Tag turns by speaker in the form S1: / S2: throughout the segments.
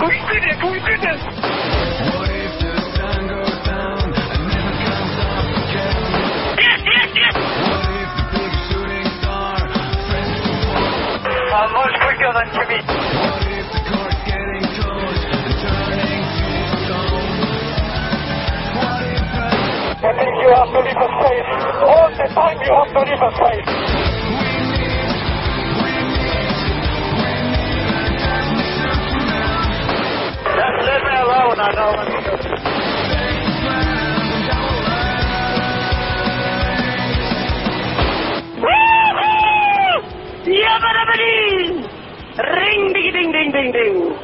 S1: We did it! We did it! Yes, yes, yes! I'm much quicker than Jimmy. I think you have to leave a space. All the time you have to leave a space. Ring, ding, ding, ding, ding, ding.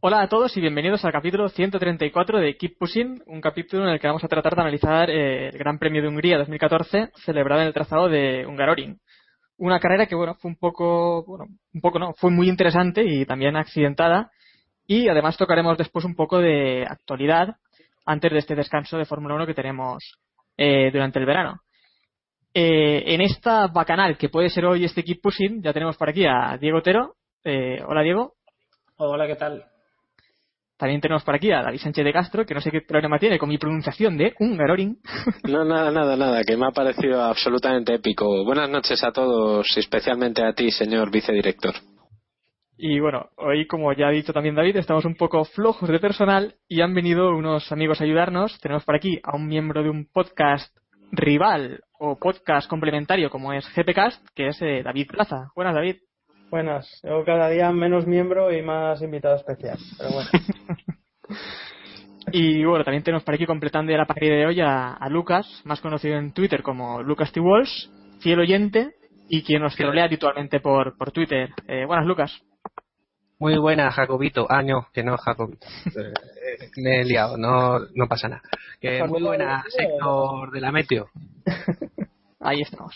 S2: Hola a todos y bienvenidos al capítulo 134 de Keep Pushing, un capítulo en el que vamos a tratar de analizar eh, el Gran Premio de Hungría 2014 celebrado en el trazado de Hungaroring. Una carrera que bueno, fue un poco, bueno, un poco no, fue muy interesante y también accidentada y además tocaremos después un poco de actualidad antes de este descanso de Fórmula 1 que tenemos eh, durante el verano. Eh, en esta bacanal que puede ser hoy este Keep Pushing ya tenemos por aquí a Diego Otero. Eh, hola Diego.
S3: Hola, ¿qué tal?
S2: También tenemos por aquí a David Sánchez de Castro, que no sé qué problema tiene con mi pronunciación de Hungaroring.
S3: No, nada, nada, nada, que me ha parecido absolutamente épico. Buenas noches a todos, especialmente a ti, señor vicedirector.
S2: Y bueno, hoy, como ya ha dicho también David, estamos un poco flojos de personal y han venido unos amigos a ayudarnos. Tenemos por aquí a un miembro de un podcast rival o podcast complementario como es GPcast, que es eh, David Plaza. Buenas, David.
S4: Buenas, yo cada día menos miembro y más invitado especial. Pero bueno,
S2: Y bueno, también tenemos por aquí completando ya la partida de hoy a, a Lucas, más conocido en Twitter como Lucas T. Walsh, fiel oyente y quien nos trolea habitualmente por, por Twitter. Eh, buenas, Lucas.
S5: Muy buena, Jacobito. Ah, no, que no, Jacobito. Me he liado, no, no pasa nada. Que muy buena, sector de la Meteo.
S2: Ahí estamos.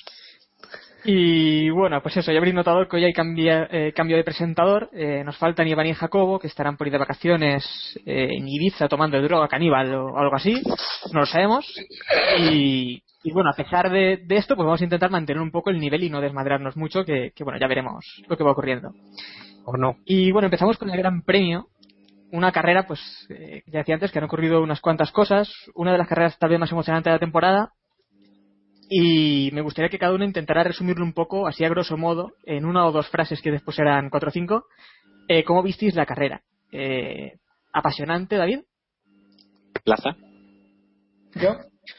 S2: Y bueno, pues eso, ya habréis notado que hoy hay cambia- eh, cambio de presentador. Eh, nos faltan Iván y Jacobo, que estarán por ir de vacaciones eh, en Ibiza tomando droga caníbal o algo así. No lo sabemos. Y, y bueno, a pesar de, de esto, pues vamos a intentar mantener un poco el nivel y no desmadrarnos mucho, que, que bueno, ya veremos lo que va ocurriendo.
S5: ¿O no?
S2: Y bueno, empezamos con el Gran Premio. Una carrera, pues, eh, ya decía antes que han ocurrido unas cuantas cosas. Una de las carreras tal vez más emocionantes de la temporada. Y me gustaría que cada uno intentara resumirlo un poco, así a grosso modo, en una o dos frases que después eran cuatro o cinco. Eh, ¿Cómo visteis la carrera? Eh, ¿Apasionante, David?
S3: Plaza.
S4: yo,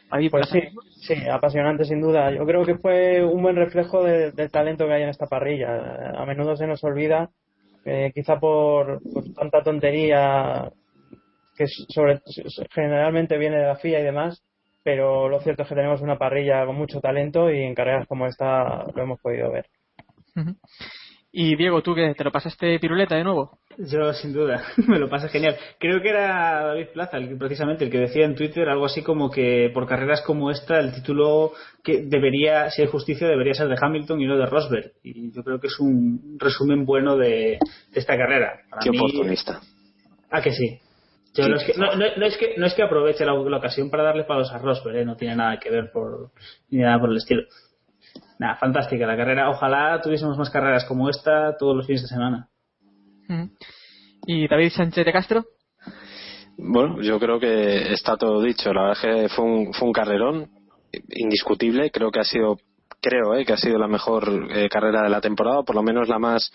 S2: David,
S4: pues sí, sí, apasionante sin duda. Yo creo que fue un buen reflejo de- del talento que hay en esta parrilla. A menudo se nos olvida, eh, quizá por, tanta tontería que sobre, generalmente viene de la FIA y demás, pero lo cierto es que tenemos una parrilla con mucho talento y en carreras como esta lo hemos podido ver.
S2: Y Diego, ¿tú qué? ¿Te lo pasaste piruleta de nuevo?
S6: Yo, sin duda, me lo pasé genial. Creo que era David Plaza, el, precisamente, el que decía en Twitter algo así como que por carreras como esta, el título que debería, si hay justicia, debería ser de Hamilton y no de Rosberg. Y yo creo que es un resumen bueno de, esta carrera.
S3: Qué oportunista.
S6: Ah, que sí. no, es que, no, es que, no es que aproveche la, ocasión para darle palos a Rosberg, ¿eh? no tiene nada que ver por, ni nada por el estilo. Nada, fantástica la carrera. Ojalá tuviésemos más carreras como esta todos los fines de semana.
S2: ¿Y David Sánchez de Castro?
S3: Bueno, yo creo que está todo dicho. La verdad es que fue un, fue un carrerón indiscutible. Creo que ha sido, creo, eh, que ha sido la mejor eh, carrera de la temporada, por lo menos la más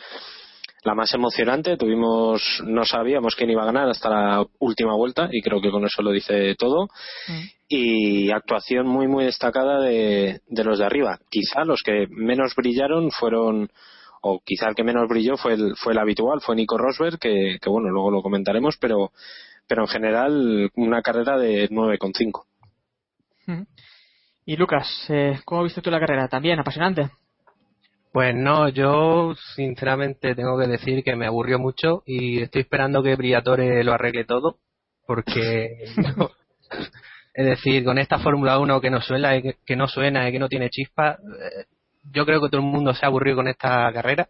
S3: la más emocionante. Tuvimos, no sabíamos quién iba a ganar hasta la última vuelta y creo que con eso lo dice todo. Mm. Y actuación muy, muy destacada de, de los de arriba. Quizá los que menos brillaron fueron o quizá el que menos brilló fue el, fue el habitual, fue Nico Rosberg, que, que bueno, luego lo comentaremos, pero, pero en general una carrera de 9,5.
S2: Y Lucas, eh, ¿cómo viste tú la carrera? ¿También apasionante?
S5: Pues no, yo sinceramente tengo que decir que me aburrió mucho y estoy esperando que Briatore lo arregle todo, porque es decir, con esta Fórmula 1 que no suena, que no suena, que no tiene chispa, eh, yo creo que todo el mundo se ha aburrido con esta carrera.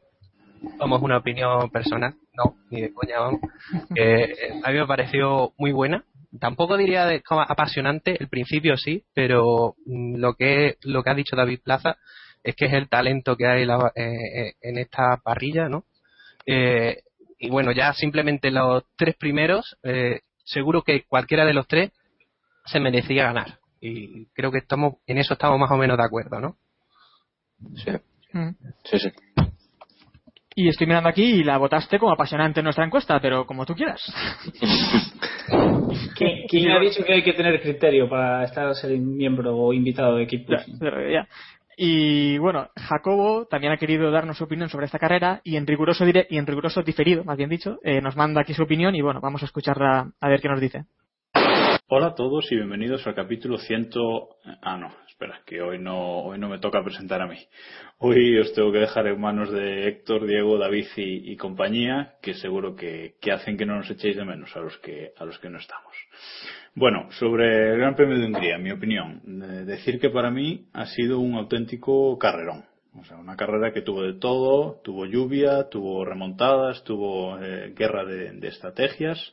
S5: Somos una opinión personal, no, ni de coña, vamos. Eh, a mí me pareció muy buena. Tampoco diría de, como apasionante, el principio sí, pero mm, lo que, lo que ha dicho David Plaza es que es el talento que hay eh, eh, en esta parrilla, ¿no? y bueno, ya simplemente los tres primeros, seguro que cualquiera de los tres se merecía ganar. Y creo que estamos, en eso estamos más o menos de acuerdo, ¿no?
S3: Sí. Mm. Sí, sí.
S2: Y estoy mirando aquí y la votaste como apasionante en nuestra encuesta, pero como tú quieras.
S6: ¿Quién, ha dicho que hay que tener criterio para estar ser miembro o invitado de equipo?
S2: Y bueno, Jacobo también ha querido darnos su opinión sobre esta carrera y en riguroso, dire y en riguroso diferido, más bien dicho, eh, nos manda aquí su opinión y bueno, vamos a escucharla a ver qué nos dice.
S7: Hola a todos y bienvenidos al capítulo 100. Ah, no, espera, que hoy no, hoy no me toca presentar a mí. Hoy os tengo que dejar en manos de Héctor, Diego, David y, compañía, que seguro que, hacen que no nos echéis de menos a los que, a los que no estamos. Bueno, sobre el Gran Premio de Hungría, mi opinión. decir que para mí ha sido un auténtico carrerón. O sea, una carrera que tuvo de todo, tuvo lluvia, tuvo remontadas, tuvo eh, guerra de estrategias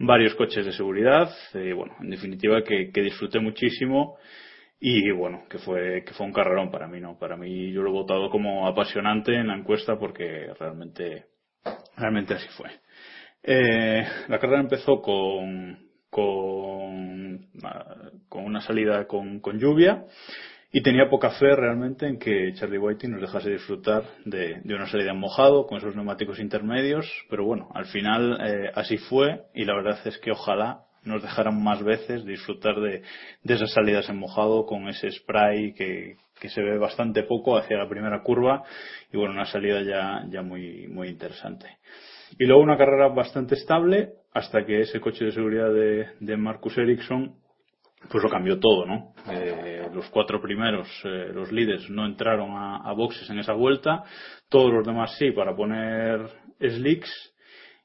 S7: varios coches de seguridad, y bueno, en definitiva que, disfruté muchísimo y bueno, que fue, que fue un carrerón para mí, ¿no? Para mí yo lo he votado como apasionante en la encuesta porque realmente, realmente así fue. Eh, la carrera empezó con, con, con una salida con, con lluvia. Y tenía poca fe realmente en que Charlie Whiting nos dejase disfrutar de, una salida en mojado con esos neumáticos intermedios, pero bueno, al final eh, así fue. Y la verdad es que ojalá nos dejaran más veces disfrutar de, esas salidas en mojado con ese spray que, se ve bastante poco hacia la primera curva. Y bueno, una salida ya, ya muy, muy interesante. Y luego una carrera bastante estable hasta que ese coche de seguridad de, de Marcus Ericsson pues lo cambió todo, ¿no? Eh, los cuatro primeros, eh, los líderes, no entraron a, boxes en esa vuelta, todos los demás sí, para poner slicks,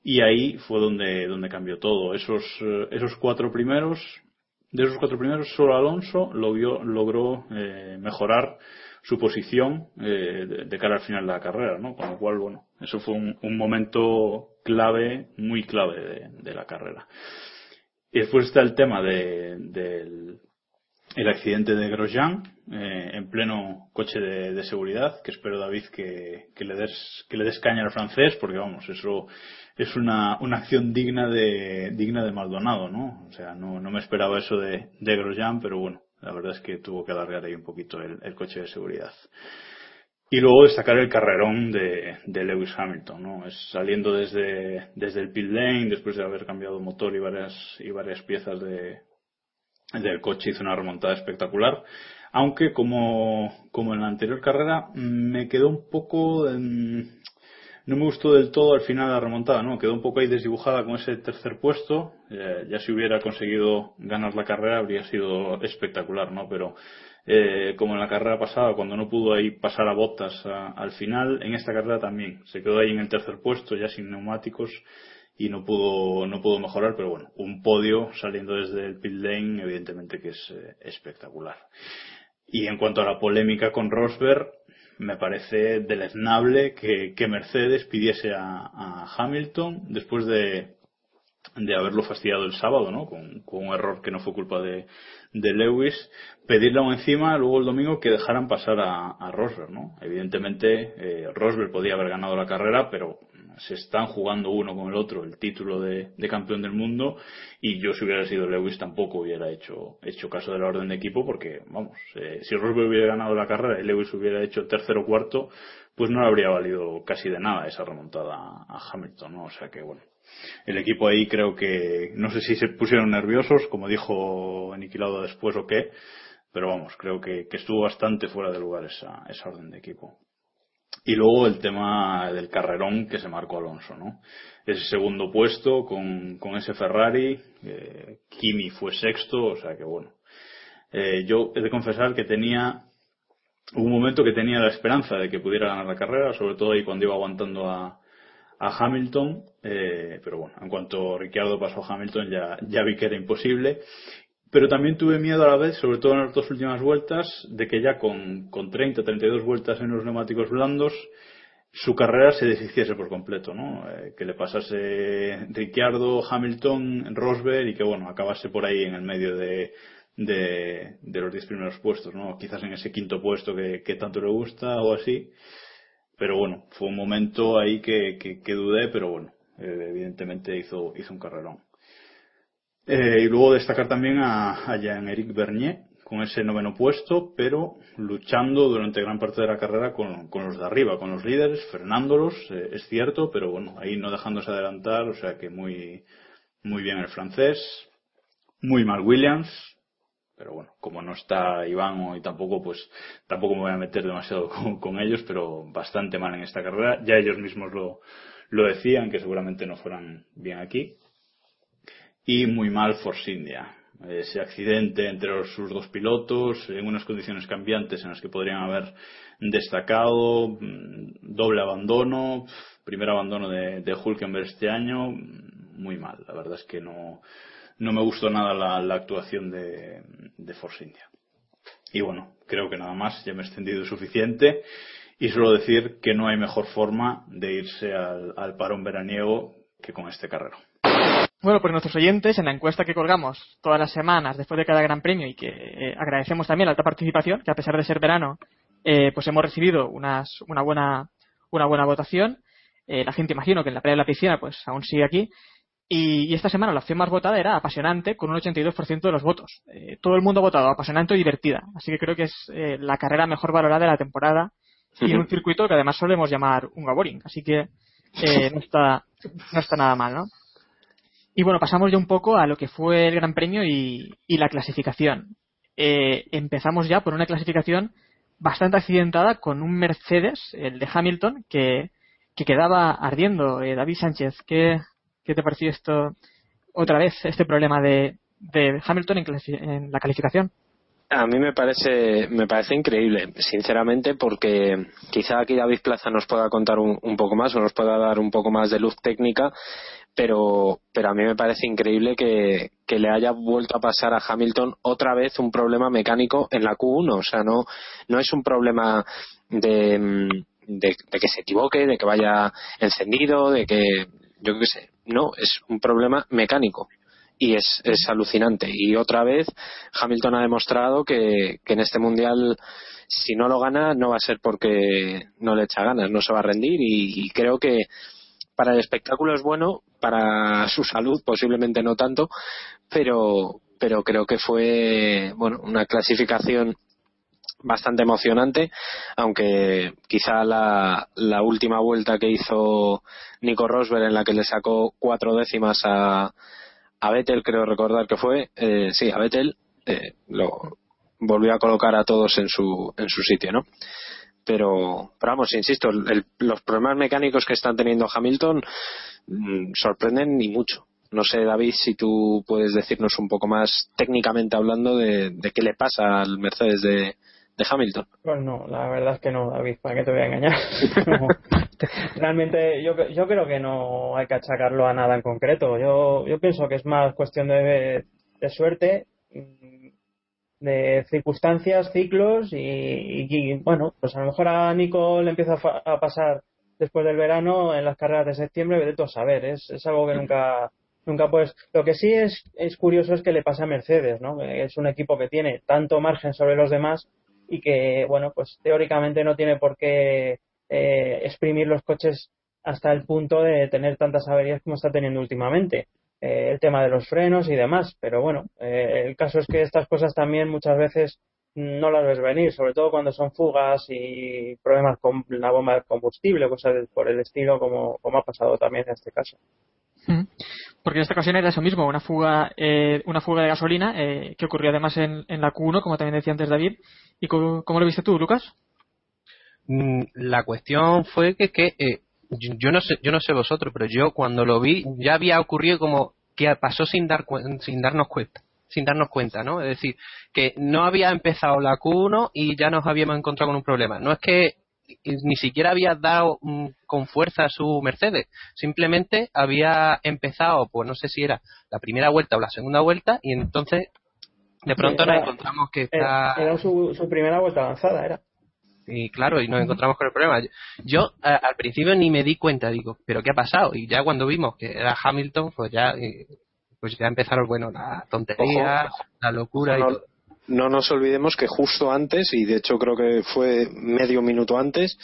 S7: y ahí fue donde, donde cambió todo. Esos, eh, esos cuatro primeros, de esos cuatro primeros, solo Alonso logró mejorar su posición de, cara al final de la carrera, ¿no? Con lo cual, bueno, eso fue un, momento clave, muy clave de la carrera. Y después está el tema del el accidente de Grosjean eh, en pleno coche de, seguridad, que espero David que, le des que le des caña al francés, porque vamos, eso es una, una acción digna de digna de Maldonado, ¿no? O sea, no, no me esperaba eso de, de Grosjean, pero bueno, la verdad es que tuvo que alargar ahí un poquito el coche de seguridad. Y luego destacar el carrerón de, Lewis Hamilton, ¿no? Es saliendo desde, desde el pit lane, después de haber cambiado motor y varias, y varias piezas de, del coche, hizo una remontada espectacular. Aunque, como, como en la anterior carrera, me quedó un poco, no me gustó del todo al final la remontada, ¿no? Quedó un poco ahí desdibujada con ese tercer puesto. Eh, ya si hubiera conseguido ganar la carrera habría sido espectacular, ¿no? Pero eh, como en la carrera pasada, cuando no pudo ahí pasar a botas al final, en esta carrera también. Se quedó ahí en el tercer puesto, ya sin neumáticos, y no pudo, no pudo mejorar, pero bueno, un podio saliendo desde el pit lane, evidentemente que es eh, espectacular. Y en cuanto a la polémica con Rosberg, me parece deleznable que, que Mercedes pidiese a, Hamilton después de, de haberlo fastidiado el sábado, ¿no? Con, con un error que no fue culpa de, de Lewis, pedirle aún encima luego el domingo que dejaran pasar a, a Rosberg, ¿no? Evidentemente, eh, Rosberg podía haber ganado la carrera, pero se están jugando uno con el otro el título de, campeón del mundo y yo si hubiera sido Lewis tampoco hubiera hecho, hecho caso de la orden de equipo porque, vamos, eh, si Rosberg hubiera ganado la carrera y Lewis hubiera hecho tercero o cuarto, pues no habría valido casi de nada esa remontada a Hamilton, ¿no? O sea que, bueno, el equipo ahí creo que, no sé si se pusieron nerviosos, como dijo Aniquilado después o qué, pero vamos, creo que, que estuvo bastante fuera de lugar esa, esa orden de equipo. Y luego el tema del carrerón que se marcó Alonso, ¿no? Ese segundo puesto con, con ese Ferrari, eh, Kimi fue sexto, o sea que bueno. Eh, yo he de confesar que tenía un momento que tenía la esperanza de que pudiera ganar la carrera, sobre todo ahí cuando iba aguantando a, a Hamilton, eh, pero bueno, en cuanto Ricciardo pasó a Hamilton ya, ya vi que era imposible pero también tuve miedo a la vez, sobre todo en las dos últimas vueltas, de que ya con, con 30, 32 vueltas en los neumáticos blandos, su carrera se deshiciese por completo, ¿no? Eh, que le pasase Ricciardo, Hamilton, Rosberg y que, bueno, acabase por ahí en el medio de, de, los 10 primeros puestos, ¿no? Quizás en ese quinto puesto que, que, tanto le gusta o así. Pero bueno, fue un momento ahí que, que, que dudé, pero bueno, eh, evidentemente hizo, hizo un carrerón. Eh, y luego destacar también a, Jean-Éric Bernier con ese noveno puesto, pero luchando durante gran parte de la carrera con, con los de arriba, con los líderes, frenándolos, eh, es cierto, pero bueno, ahí no dejándose adelantar, o sea que muy, muy bien el francés, muy mal Williams, pero bueno, como no está Iván y tampoco, pues tampoco me voy a meter demasiado con, con, ellos, pero bastante mal en esta carrera. Ya ellos mismos lo, lo decían, que seguramente no fueran bien aquí y muy mal Force India. Ese accidente entre sus dos pilotos, en unas condiciones cambiantes en las que podrían haber destacado, mm, doble abandono, primer abandono de, de Hulkenberg este año, muy mal. La verdad es que no, no me gustó nada la, la actuación de, de Force India. Y bueno, creo que nada más, ya me he extendido suficiente y solo decir que no hay mejor forma de irse al, al parón veraniego que con este carrero.
S2: Bueno, pues nuestros oyentes, en la encuesta que colgamos todas las semanas después de cada gran premio y que eh, agradecemos también la alta participación, que a pesar de ser verano, eh, pues hemos recibido unas, una, buena, una buena votación. Eh, la gente, imagino que en la playa de la piscina, pues aún sigue aquí. Y, y, esta semana la opción más votada era apasionante, con un 82% de los votos. Eh, todo el mundo ha votado apasionante y divertida. Así que creo que es eh, la carrera mejor valorada de la temporada y en un circuito que además solemos llamar un Gaboring. Así que eh, no, está, no está nada mal, ¿no? Y bueno, pasamos ya un poco a lo que fue el Gran Premio y, y la clasificación. Eh, empezamos ya por una clasificación bastante accidentada con un Mercedes, el de Hamilton, que, que quedaba ardiendo. Eh, David Sánchez, ¿qué, ¿qué te pareció esto otra vez, este problema de, de Hamilton en, en la calificación?
S3: A mí me parece, me parece increíble, sinceramente, porque quizá aquí David Plaza nos pueda contar un, un, poco más o nos pueda dar un poco más de luz técnica, pero, pero a mí me parece increíble que, que, le haya vuelto a pasar a Hamilton otra vez un problema mecánico en la Q1. O sea, no, no es un problema de, de, que se equivoque, de que vaya encendido, de que, yo qué sé. No, es un problema mecánico y es, es alucinante. Y otra vez Hamilton ha demostrado que, que en este mundial si no lo gana no va a ser porque no le echa ganas, no se va a rendir y creo que para el espectáculo es bueno, para su salud posiblemente no tanto, pero, pero creo que fue bueno una clasificación bastante emocionante, aunque quizá la, la última vuelta que hizo Nico Rosberg en la que le sacó cuatro décimas a, a Vettel, creo recordar que fue, eh, sí, a Vettel, eh, lo volvió a colocar a todos en su, en su sitio, ¿no? Pero, pero vamos, insisto, el- los problemas mecánicos que están teniendo Hamilton mm, sorprenden ni mucho. No sé, David, si tú puedes decirnos un poco más técnicamente hablando de, de qué le pasa al Mercedes de, de Hamilton.
S4: Pues no, la verdad es que no, David, ¿para qué te voy a engañar? No. Realmente yo, yo creo que no hay que achacarlo a nada en concreto. Yo, yo pienso que es más cuestión de, de suerte, de circunstancias, ciclos y, bueno, pues a lo mejor a Nico le empieza a, a pasar después del verano en las carreras de septiembre, tú a saber, es, es algo que nunca nunca puedes. Lo que sí es, es curioso es que le pasa a Mercedes, ¿no? Es un equipo que tiene tanto margen sobre los demás y que, bueno, pues teóricamente no tiene por qué eh, exprimir los coches hasta el punto de tener tantas averías como está teniendo últimamente. Eh, el tema de los frenos y demás, pero bueno, eh, el caso es que estas cosas también muchas veces no las ves venir, sobre todo cuando son fugas y problemas con la bomba de combustible, cosas por el estilo, como, como ha pasado también en este caso.
S2: Mm. Porque en esta ocasión era eso mismo, una fuga, eh, una fuga de gasolina eh, que ocurrió además en, en la Q1, como también decía antes David. ¿Y cómo, cómo lo viste tú, Lucas?
S5: Mm, La cuestión fue que, que eh, yo no sé, yo no sé vosotros, pero yo cuando lo vi ya había ocurrido como que pasó sin dar sin darnos cuenta, sin darnos cuenta, ¿no? Es decir, que no había empezado la Q1 y ya nos habíamos encontrado con un problema. No es que ni siquiera había dado mm, con fuerza a su Mercedes, simplemente había empezado, pues no sé si era la primera vuelta o la segunda vuelta y entonces de pronto
S4: Era-
S5: nos encontramos que
S4: Era,
S5: está
S4: era su, su primera vuelta avanzada, era.
S5: Y claro, y nos encontramos con el problema. Yo, a- al principio ni me di cuenta, digo, ¿pero qué ha pasado? Y ya cuando vimos que era Hamilton, pues ya, eh, pues ya empezaron, bueno, la tontería,
S3: Ojo.
S5: la locura y
S3: no,
S5: todo.
S3: no nos olvidemos que justo antes, y de hecho creo que fue medio minuto antes,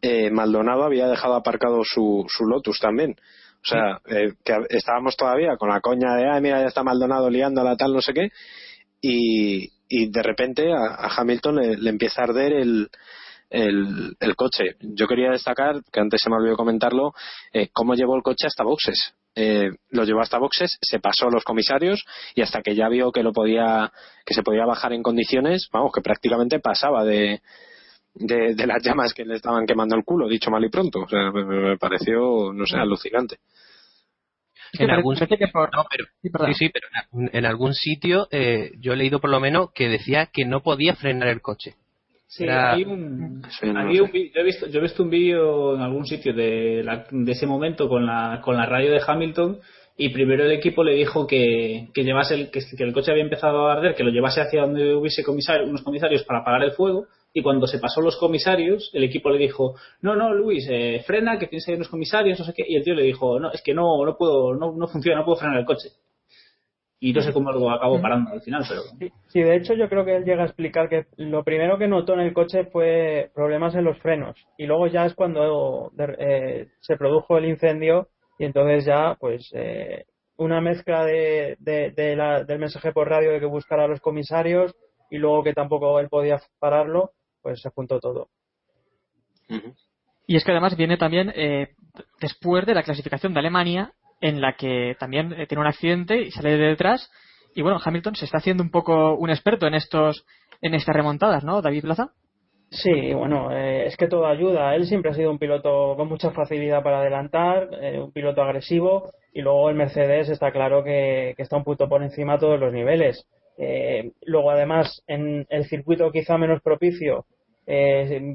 S3: eh, Maldonado había dejado aparcado su, su Lotus también. O sea, eh, que estábamos todavía con la coña de, ah, mira, ya está Maldonado liándola, tal, no sé qué, y, y de repente a, a Hamilton le, le empieza a arder el, el, el coche. Yo quería destacar, que antes se me olvidó comentarlo, eh, cómo llevó el coche hasta boxes. Eh, lo llevó hasta boxes, se pasó los comisarios y hasta que ya vio que lo podía, que se podía bajar en condiciones, vamos, que prácticamente pasaba de, de, de las llamas que le estaban quemando el culo, dicho mal y pronto. O sea, me, me pareció, no sé, alucinante.
S5: En algún No, pero,
S2: Sí, perdón.
S5: sí, sí, pero en, en algún sitio eh, yo he leído por lo menos que decía que no podía frenar el coche.
S6: Sí,
S5: Era-
S6: hay un,
S3: Sí, no
S6: hay
S3: sé.
S6: un yo, he visto, yo he visto un vídeo en algún sitio de, la- de ese momento con la, con la radio de Hamilton y primero el equipo le dijo que, que llevase el, que, que el coche había empezado a arder, que lo llevase hacia donde hubiese comisar- unos comisarios para apagar el fuego y cuando se pasó los comisarios el equipo le dijo no, no Luis, eh, frena que tienes ahí unos comisarios, no sé qué y el tío le dijo no, es que no, no puedo, no, no funciona, no puedo frenar el coche y no sé cómo lo acabó parando al final, pero
S4: Sí, sí, de hecho yo creo que él llega a explicar que lo primero que notó en el coche fue problemas en los frenos y luego ya es cuando eh, se produjo el incendio y entonces ya pues eh, una mezcla de, de- de la- del mensaje por radio de que buscara a los comisarios y luego que tampoco él podía pararlo pues se juntó todo.
S2: Y es que además viene también eh, después de la clasificación de Alemania, en la que también eh, tiene un accidente y sale de detrás. Y bueno, Hamilton se está haciendo un poco un experto en estos en estas remontadas, ¿no, David Plaza?
S4: Sí, bueno, eh, es que todo ayuda. Él siempre ha sido un piloto con mucha facilidad para adelantar, eh, un piloto agresivo y luego el Mercedes está claro que, está un punto por encima a todos los niveles. Luego, además, en el circuito quizá menos propicio,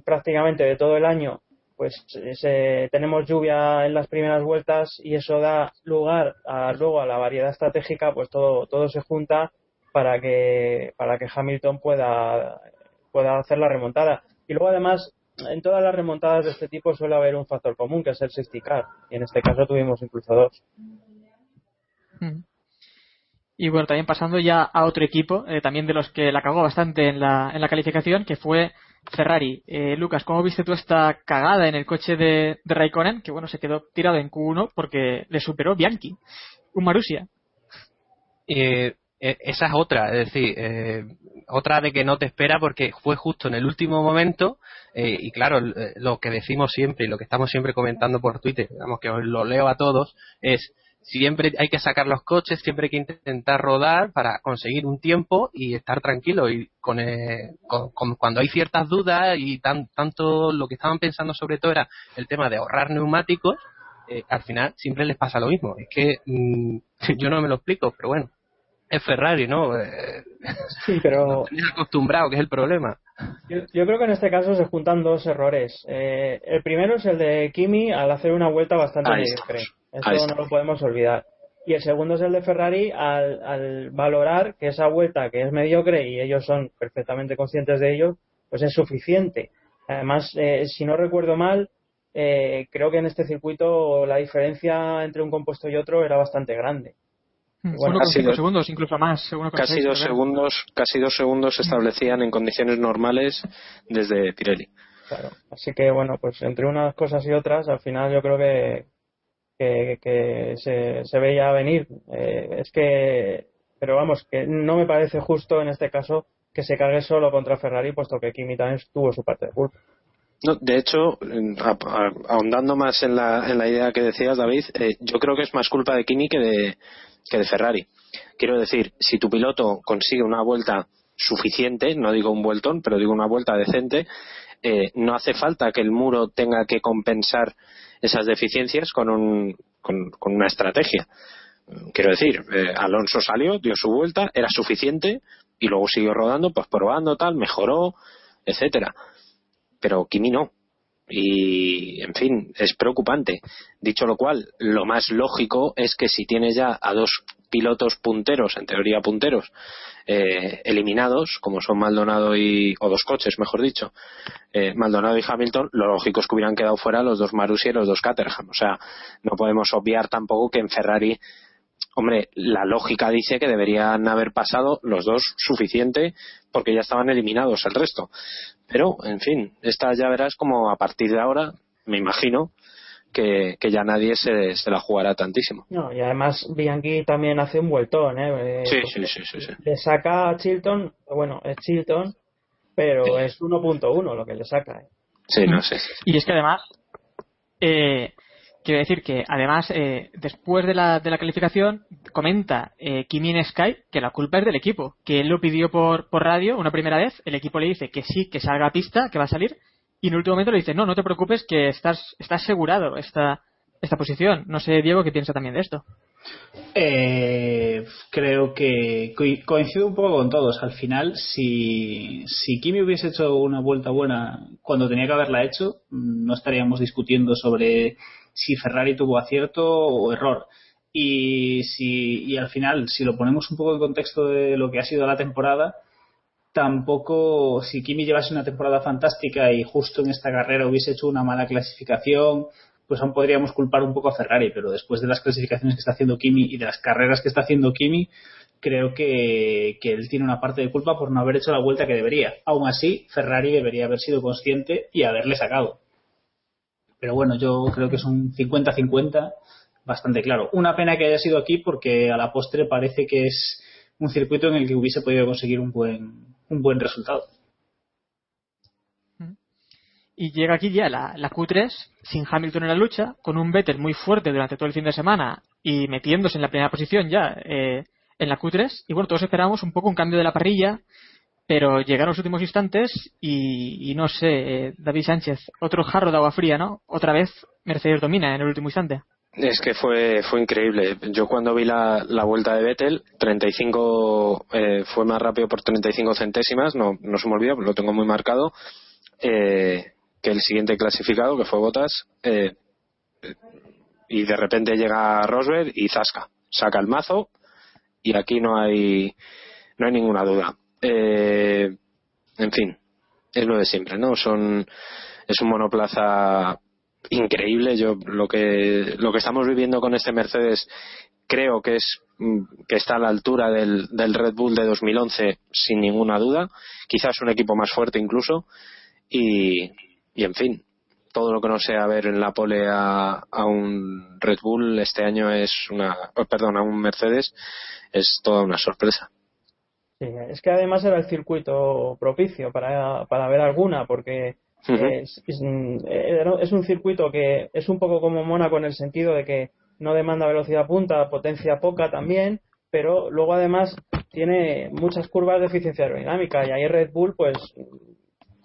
S4: prácticamente de todo el año, pues se- tenemos lluvia en las primeras vueltas y eso da lugar a, luego a la variedad estratégica, pues todo, todo se junta para que, para que Hamilton pueda, pueda hacer la remontada. Y luego además, en todas las remontadas de este tipo suele haber un factor común, que es el safety. Y en este caso tuvimos incluso dos.
S2: Mm. Y bueno, también pasando ya a otro equipo, eh, también de los que la cagó bastante en la, en la calificación, que fue Ferrari. Eh, Lucas, ¿cómo viste tú esta cagada en el coche de, Raikkonen? Que bueno, se quedó tirado en Q1 porque le superó Bianchi, un Marussia.
S5: Eh, eh, esa es otra, es decir, eh, otra de que no te espera porque fue justo en el último momento eh, y claro, lo que decimos siempre y lo que estamos siempre comentando por Twitter, digamos que os lo leo a todos, es siempre hay que sacar los coches, siempre hay que intentar rodar para conseguir un tiempo y estar tranquilo. Y con, eh, con- con- cuando hay ciertas dudas y tan, tanto lo que estaban pensando sobre todo era el tema de ahorrar neumáticos, eh, al final siempre les pasa lo mismo. Es que mm, yo no me lo explico, pero bueno, es Ferrari, ¿no? Eh,
S4: Sí, pero
S5: tenéis acostumbrado, que es el problema.
S4: Yo, yo creo que en este caso se juntan dos errores. Eh, el primero es el de Kimi al hacer una vuelta bastante mediocre. Eso no lo podemos olvidar. Y el segundo es el de Ferrari al, al valorar que esa vuelta que es mediocre y ellos son perfectamente conscientes de ello, pues es suficiente. Además, eh, si no recuerdo mal, eh, creo que en este circuito la diferencia entre un compuesto y otro era bastante grande. Bueno,
S2: 1,5
S3: casi dos-
S2: segundos, incluso más. 1,6,
S3: Casi dos segundos, casi dos segundos se establecían en condiciones normales desde Pirelli.
S4: Claro. Así que bueno, pues entre unas cosas y otras, al final yo creo que, que, que se, se veía venir. Eh, es que, pero vamos, que no me parece justo en este caso que se cargue solo contra Ferrari, puesto que Kimi también tuvo su parte de culpa.
S3: No, de hecho, ahondando más en la, en la idea que decías, David, eh, yo creo que es más culpa de Kimi que de, que de Ferrari. Quiero decir, si tu piloto consigue una vuelta suficiente, no digo un vueltón, pero digo una vuelta decente, eh, no hace falta que el muro tenga que compensar esas deficiencias con, un, con, una estrategia. Quiero decir, eh, Alonso salió, dio su vuelta, era suficiente y luego siguió rodando, pues probando tal, mejoró, etcétera pero Kimi no. Y, en fin, es preocupante. Dicho lo cual, lo más lógico es que si tienes ya a dos pilotos punteros, en teoría punteros, eh, eliminados, como son Maldonado y, o dos coches, mejor dicho, eh, Maldonado y Hamilton, lo lógico es que hubieran quedado fuera los dos Marussi y los dos Caterham. O sea, no podemos obviar tampoco que en Ferrari Hombre, la lógica dice que deberían haber pasado los dos suficiente porque ya estaban eliminados el resto. Pero, en fin, esta ya verás como a partir de ahora, me imagino, que, que ya nadie se, se la jugará tantísimo.
S4: No, y además Bianchi también hace un vueltón, ¿eh? Eh,
S3: Sí, sí, sí, sí, sí.
S4: Le saca a Chilton, bueno, es Chilton, pero es 1.1 lo que le saca. ¿eh?
S3: Sí, no sé.
S2: Y es que además, eh, quiero decir que además, eh, después de la, de la calificación, comenta eh, Kimi en Sky que la culpa es del equipo, que él lo pidió por, radio una primera vez, el equipo le dice que sí, que salga a pista, que va a salir, y en el último momento le dice, no, no te preocupes, que estás, estás asegurado esta, esta posición. No sé, Diego, qué piensa también de esto.
S6: Eh, creo que co- coincido un poco con todos. Al final, si, si Kimi hubiese hecho una vuelta buena cuando tenía que haberla hecho, mm, no estaríamos discutiendo sobre si Ferrari tuvo acierto o error. Y, si, y al final, si lo ponemos un poco en contexto de lo que ha sido la temporada, tampoco, si Kimi llevase una temporada fantástica y justo en esta carrera hubiese hecho una mala clasificación, pues aún podríamos culpar un poco a Ferrari, pero después de las clasificaciones que está haciendo Kimi y de las carreras que está haciendo Kimi, creo que, que él tiene una parte de culpa por no haber hecho la vuelta que debería. Aún así, Ferrari debería haber sido consciente y haberle sacado. Pero bueno, yo creo que es un 50-50 bastante claro. Una pena que haya sido aquí porque a la postre parece que es un circuito en el que hubiese podido conseguir un buen, un buen resultado.
S2: Y llega aquí ya la, la Q3 sin Hamilton en la lucha, con un Vettel muy fuerte durante todo el fin de semana y metiéndose en la primera posición ya eh, en la Q3. Y bueno, todos esperábamos un poco un cambio de la parrilla, pero llegaron los últimos instantes y, no sé, eh, David Sánchez, otro jarro de agua fría, ¿no? Otra vez Mercedes domina en el último instante.
S3: Es que fue, fue increíble. Yo cuando vi la, la vuelta de Vettel, 35 eh, fue más rápido por 35 centésimas, no, no se me olvida, lo tengo muy marcado, eh, que el siguiente clasificado, que fue Botas, eh, y de repente llega Rosberg y zasca, saca el mazo y aquí no hay, no hay ninguna duda. Eh, en fin, es lo de siempre, ¿no? Son, es un monoplaza increíble. Yo lo que lo que estamos viviendo con este Mercedes creo que es mm, que está a la altura del, Red Bull de 2011 sin ninguna duda. Quizás un equipo más fuerte incluso y, y en fin todo lo que no sea ver en la pole a, a un Red Bull este año es una oh, perdón a un Mercedes es toda una sorpresa.
S4: Sí, es que además era el circuito propicio para, para ver alguna, porque es, es, es un circuito que es un poco como Mónaco en el sentido de que no demanda velocidad punta, potencia poca también, pero luego además tiene muchas curvas de eficiencia aerodinámica y ahí Red Bull, pues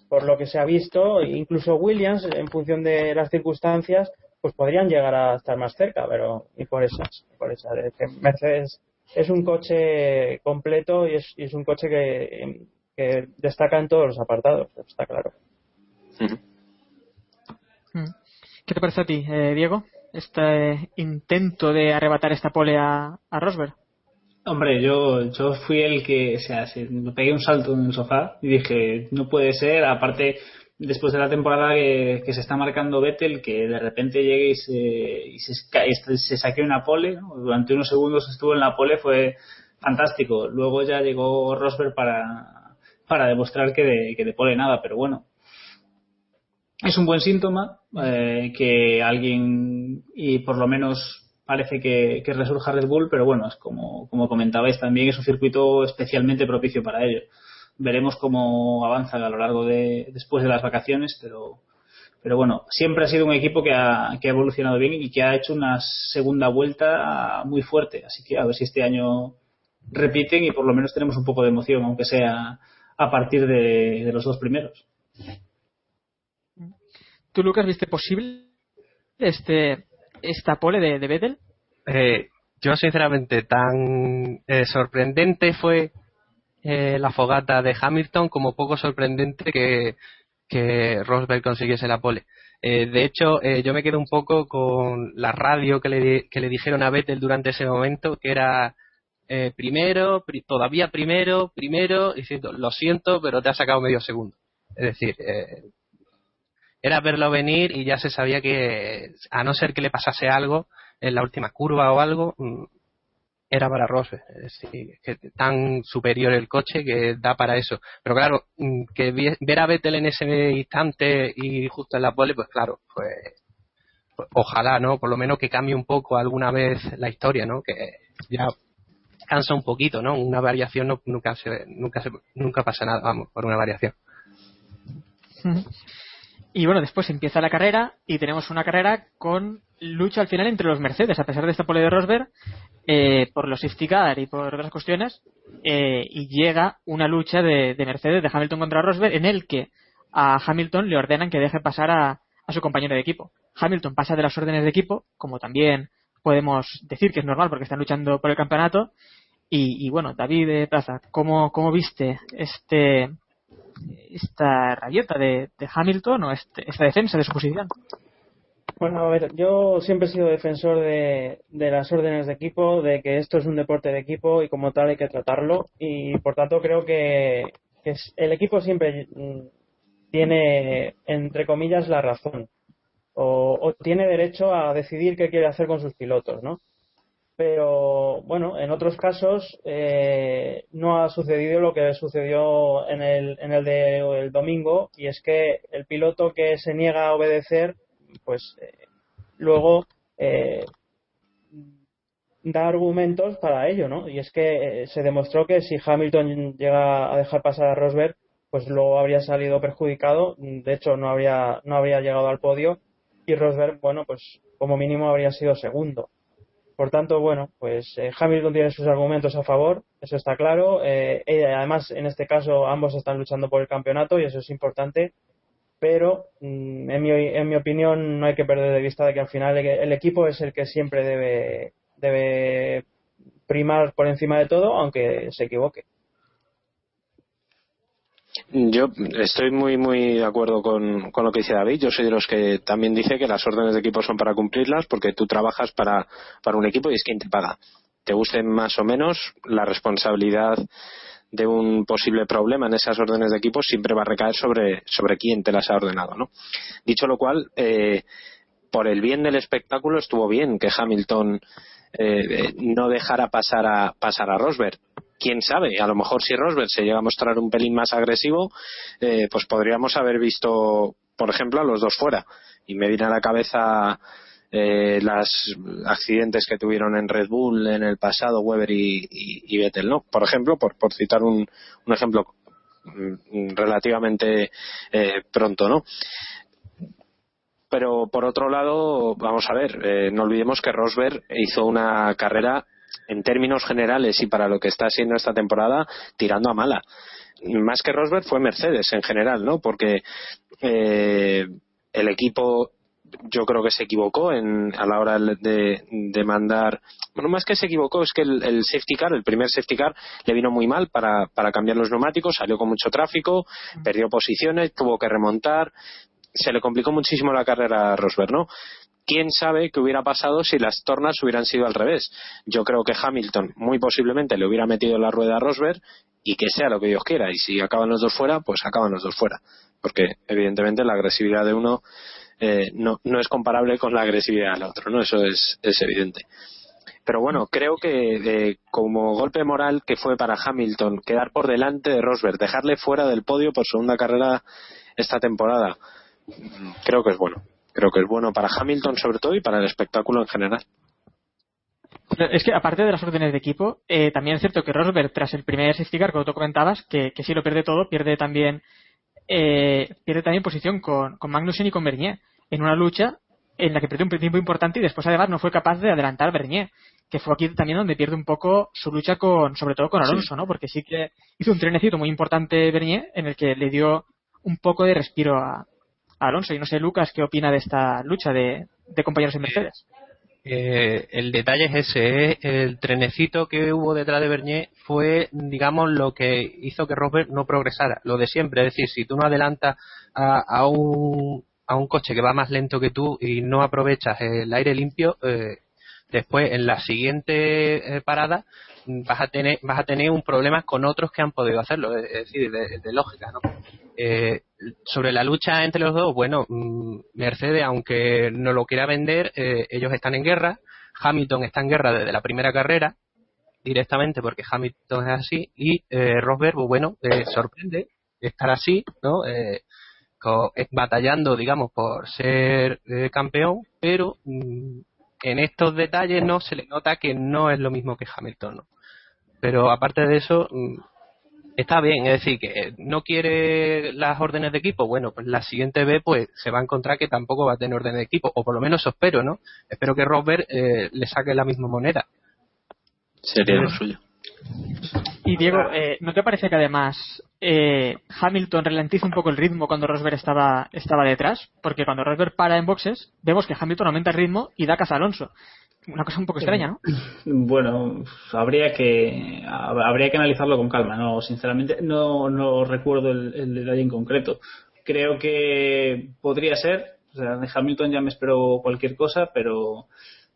S4: por lo que se ha visto, incluso Williams, en función de las circunstancias, pues podrían llegar a estar más cerca, pero y por esas, por esas, Mercedes es un coche completo y es, y es un coche que, que, destaca en todos los apartados, está claro.
S2: Mm. ¿Qué te parece a ti, eh, Diego? Este intento de arrebatar esta pole a, a Rosberg.
S6: Hombre, yo, yo fui el que, o sea, me pegué un salto en el sofá y dije, no puede ser, aparte, después de la temporada que, se está marcando Vettel, que de repente llegue y se, y se, se saque una pole, durante unos segundos estuvo en la pole, fue fantástico. Luego ya llegó Rosberg para, para demostrar que de, que de pole nada, pero bueno, es un buen síntoma eh, que alguien, y por lo menos parece que, resurja Red Bull, pero bueno, es como, como comentabais también, es un circuito especialmente propicio para ello. Veremos cómo avanza a lo largo de, después de las vacaciones, pero, pero bueno, siempre ha sido un equipo que ha, que ha evolucionado bien y que ha hecho una segunda vuelta muy fuerte. Así que a ver si este año repiten y por lo menos tenemos un poco de emoción, aunque sea a partir de, los dos primeros.
S2: ¿Tú, Lucas, viste posible este esta pole de, de Vettel?
S5: Eh, yo, sinceramente, tan eh, sorprendente fue eh, la fogata de Hamilton como poco sorprendente que, que Rosberg consiguiese la pole. de hecho, yo me quedo un poco con la radio que le, que le dijeron a Vettel durante ese momento, que era primero, todavía primero, primero, diciendo, lo siento, pero te ha sacado medio segundo. Es decir, era verlo venir y ya se sabía que, a no ser que le pasase algo en la última curva o algo, mm, era para Rosberg. Es decir, que tan superior el coche que da para eso. Pero claro, mm, que ver a Vettel en ese instante y justo en la pole, pues claro, pues, pues, ojalá, ¿no? Por lo menos que cambie un poco alguna vez la historia, ¿no? Que ya cansa un poquito, ¿no? Una variación no, nunca se, nunca se, nunca pasa nada, vamos, por una variación.
S2: Y bueno, después empieza la carrera y tenemos una carrera con lucha al final entre los Mercedes, a pesar de esta pole de Rosberg, eh, por los safety y por otras cuestiones, eh, y llega una lucha de, Mercedes, de Hamilton contra Rosberg, en el que a Hamilton le ordenan que deje pasar a, su compañero de equipo. Hamilton pasa de las órdenes de equipo, como también podemos decir que es normal porque están luchando por el campeonato. Y, bueno, David Plaza, ¿cómo, ¿cómo viste este esta rabieta de, Hamilton o este, esta defensa de su posición?
S4: Bueno, a ver, yo siempre he sido defensor de, las órdenes de equipo, de que esto es un deporte de equipo y como tal hay que tratarlo y por tanto creo que, el equipo siempre mm, tiene, entre comillas, la razón o, tiene derecho a decidir qué quiere hacer con sus pilotos, ¿no? pero bueno, en otros casos eh, no ha sucedido lo que sucedió en el, en el de el domingo y es que el piloto que se niega a obedecer, pues eh, luego eh, da argumentos para ello, ¿no? Y es que se demostró que si Hamilton llega a dejar pasar a Rosberg, pues luego habría salido perjudicado, de hecho no habría, no habría llegado al podio y Rosberg, bueno, pues como mínimo habría sido segundo. Por tanto, bueno, pues eh, Hamilton tiene sus argumentos a favor, eso está claro. Eh, además, en este caso, ambos están luchando por el campeonato y eso es importante. Pero, mm, en, mi, en mi opinión, no hay que perder de vista de que al final el, equipo es el que siempre debe, debe primar por encima de todo, aunque se equivoque.
S3: Yo estoy muy muy de acuerdo con, lo que dice David. Yo soy de los que también dice que las órdenes de equipo son para cumplirlas porque tú trabajas para, para un equipo y es quien te paga. Te guste más o menos, la responsabilidad de un posible problema en esas órdenes de equipo siempre va a recaer sobre, sobre quién te las ha ordenado. ¿no? Dicho lo cual, eh, por el bien del espectáculo estuvo bien que Hamilton eh, no dejara pasar a, pasar a Rosberg quién sabe, a lo mejor si Rosberg se llega a mostrar un pelín más agresivo, eh, pues podríamos haber visto, por ejemplo, a los dos fuera. Y me viene a la cabeza eh, los accidentes que tuvieron en Red Bull en el pasado, Weber y, Vettel, ¿no? Por ejemplo, por, por citar un, un ejemplo mm, relativamente eh, pronto, ¿no? pero por otro lado, vamos a ver, eh, no olvidemos que Rosberg hizo una carrera en términos generales y para lo que está haciendo esta temporada tirando a mala. Más que Rosberg fue Mercedes en general, ¿no? Porque eh, el equipo yo creo que se equivocó en, a la hora de, de, mandar. Bueno, más que se equivocó, es que el, el, safety car, el primer safety car, le vino muy mal para, para cambiar los neumáticos, salió con mucho tráfico, perdió posiciones, tuvo que remontar, se le complicó muchísimo la carrera a Rosberg, ¿no? quién sabe qué hubiera pasado si las tornas hubieran sido al revés. Yo creo que Hamilton muy posiblemente le hubiera metido la rueda a Rosberg y que sea lo que Dios quiera. Y si acaban los dos fuera, pues acaban los dos fuera. Porque evidentemente la agresividad de uno eh, no, no es comparable con la agresividad del otro, ¿no? Eso es, es evidente. Pero bueno, creo que como golpe moral que fue para Hamilton quedar por delante de Rosberg, dejarle fuera del podio por segunda carrera esta temporada, creo que es bueno creo que es bueno para Hamilton sobre todo y para el espectáculo en general.
S2: Es que aparte de las órdenes de equipo, eh, también es cierto que Rosberg, tras el primer safety car, como tú comentabas, que, que si lo pierde todo, pierde también eh, pierde también posición con, con Magnussen y con Bernier, en una lucha en la que perdió un tiempo importante y después además no fue capaz de adelantar a Bernier, que fue aquí también donde pierde un poco su lucha con, sobre todo con Alonso, ¿no? Porque sí que hizo un trenecito muy importante Bernier en el que le dio un poco de respiro a, Alonso. Y no sé, Lucas, ¿qué opina de esta lucha de, compañeros en Mercedes?
S5: Eh, el detalle es ese, ¿eh? el trenecito que hubo detrás de Bernier fue, digamos, lo que hizo que Rosberg no progresara, lo de siempre, es decir, si tú no adelantas a, un, a un coche que va más lento que tú y no aprovechas el aire limpio, eh, después en la siguiente parada vas a tener vas a tener un problema con otros que han podido hacerlo, es decir, de, lógica, ¿no? Eh, sobre la lucha entre los dos, bueno, mm, Mercedes, aunque no lo quiera vender, eh, ellos están en guerra. Hamilton está en guerra desde la primera carrera, directamente porque Hamilton es así, y eh, Rosberg, pues bueno, eh, sorprende estar así, ¿no? batallando, digamos, por ser campeón, pero mm, en estos detalles no se le nota que no es lo mismo que Hamilton, ¿no? Pero aparte de eso, mm, está bien, es decir, que no quiere las órdenes de equipo, bueno, pues la siguiente vez pues se va a encontrar que tampoco va a tener órdenes de equipo, o por lo menos espero, ¿no? Espero que Rosberg eh, le saque la misma moneda.
S3: Sería lo suyo.
S2: Y Diego, eh, ¿no te parece que además eh, Hamilton ralentiza un poco el ritmo cuando Rosberg estaba, estaba detrás? Porque cuando Rosberg para en boxes, vemos que Hamilton aumenta el ritmo y da caza a Alonso una cosa un poco extraña, ¿no?
S6: Bueno, habría que habría que analizarlo con calma. No, sinceramente, no, no recuerdo el, detalle en concreto. Creo que podría ser. O sea, de Hamilton ya me espero cualquier cosa, pero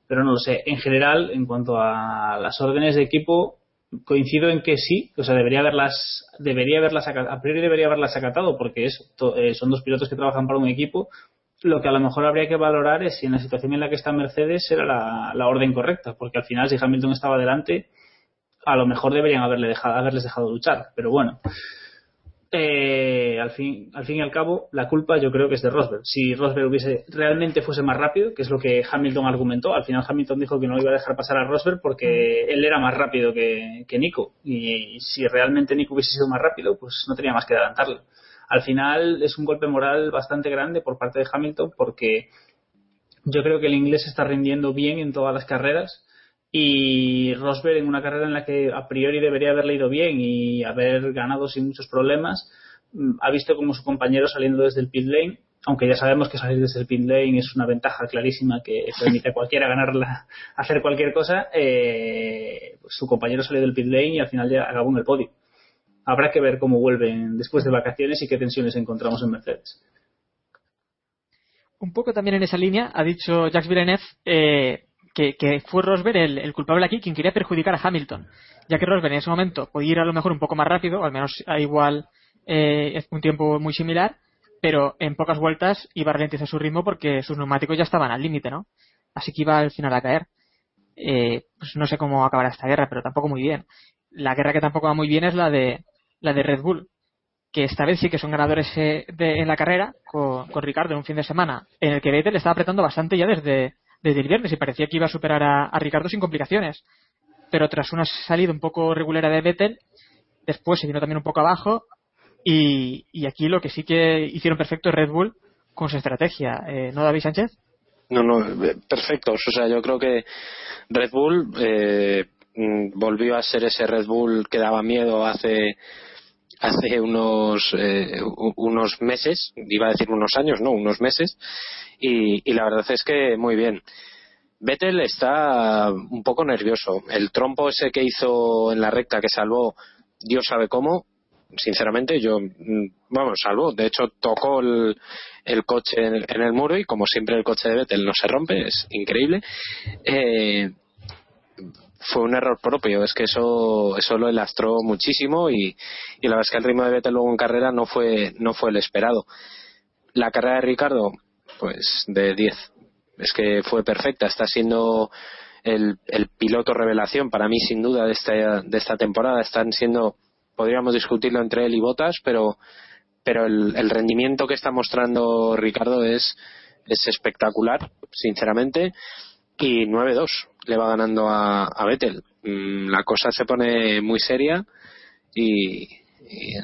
S6: pero no lo sé. En general, en cuanto a las órdenes de equipo, coincido en que sí, o sea, debería haberlas, debería haberlas, a priori debería haberlas acatado, porque es, eh, son dos pilotos que trabajan para un equipo lo que a lo mejor habría que valorar es si en la situación en la que está Mercedes era la, orden correcta, porque al final si Hamilton estaba adelante, a lo mejor deberían haberle dejado, haberles dejado luchar, pero bueno. Eh, al fin al fin y al cabo la culpa yo creo que es de Rosberg si Rosberg hubiese realmente fuese más rápido que es lo que Hamilton argumentó al final Hamilton dijo que no iba a dejar pasar a Rosberg porque mm. él era más rápido que, que Nico y si realmente Nico hubiese sido más rápido pues no tenía más que adelantarlo al final es un golpe moral bastante grande por parte de Hamilton porque yo creo que el inglés está rindiendo bien en todas las carreras y Rosberg en una carrera en la que a priori debería haberle ido bien y haber ganado sin muchos problemas mm, ha visto como su compañero saliendo desde el pit lane aunque ya sabemos que salir desde el pit lane es una ventaja clarísima que permite a cualquiera ganarla, hacer cualquier cosa, eh, su compañero salió del pit lane y al final ya acabó en el podio habrá que ver cómo vuelven después de vacaciones y qué tensiones encontramos en Mercedes.
S2: Un poco también en esa línea ha dicho Jacques Villeneuve eh, que, fue Rosberg el, culpable aquí quien quería perjudicar a Hamilton, ya que Rosberg en ese momento podía ir a lo mejor un poco más rápido, al menos a igual eh, un tiempo muy similar, pero en pocas vueltas iba a ralentizar su ritmo porque sus neumáticos ya estaban al límite, ¿no? Así que iba al final a caer. Eh, pues no sé cómo acabará esta guerra, pero tampoco muy bien. La guerra que tampoco va muy bien es la de la de Red Bull, que esta vez sí que son ganadores eh, en la carrera con, Ricardo en un fin de semana, en el que Vettel estaba apretando bastante ya desde, desde el viernes y parecía que iba a superar a, Ricardo sin complicaciones. Pero tras una salida un poco regulera de Vettel, después se vino también un poco abajo y, aquí lo que sí que hicieron perfecto es Red Bull con su estrategia. Eh, ¿No, David Sánchez?
S3: No, no, eh, perfectos. O sea, yo creo que Red Bull eh, volvió a ser ese Red Bull que daba miedo hace hace unos eh, unos meses, iba a decir unos años, no, unos meses, y, y la verdad es que muy bien. Vettel está un poco nervioso. El trompo ese que hizo en la recta que salvó, Dios sabe cómo, sinceramente yo, mm, vamos, salvó. De hecho, tocó el, el coche en el, en el muro y como siempre el coche de Vettel no se rompe, es increíble. Eh, fue un error propio, es que eso, eso lo lastró muchísimo y, la verdad es que el ritmo de Vettel luego en carrera no fue, no fue el esperado. La carrera de Ricardo, pues de 10. Es que fue perfecta, está siendo el, el piloto revelación para mí sin duda de esta, de esta temporada. Están siendo, podríamos discutirlo entre él y Botas, pero, pero el, el rendimiento que está mostrando Ricardo es, es espectacular, sinceramente, y 9-2 le va ganando a, a Vettel. Mm, La cosa se pone muy seria y, y,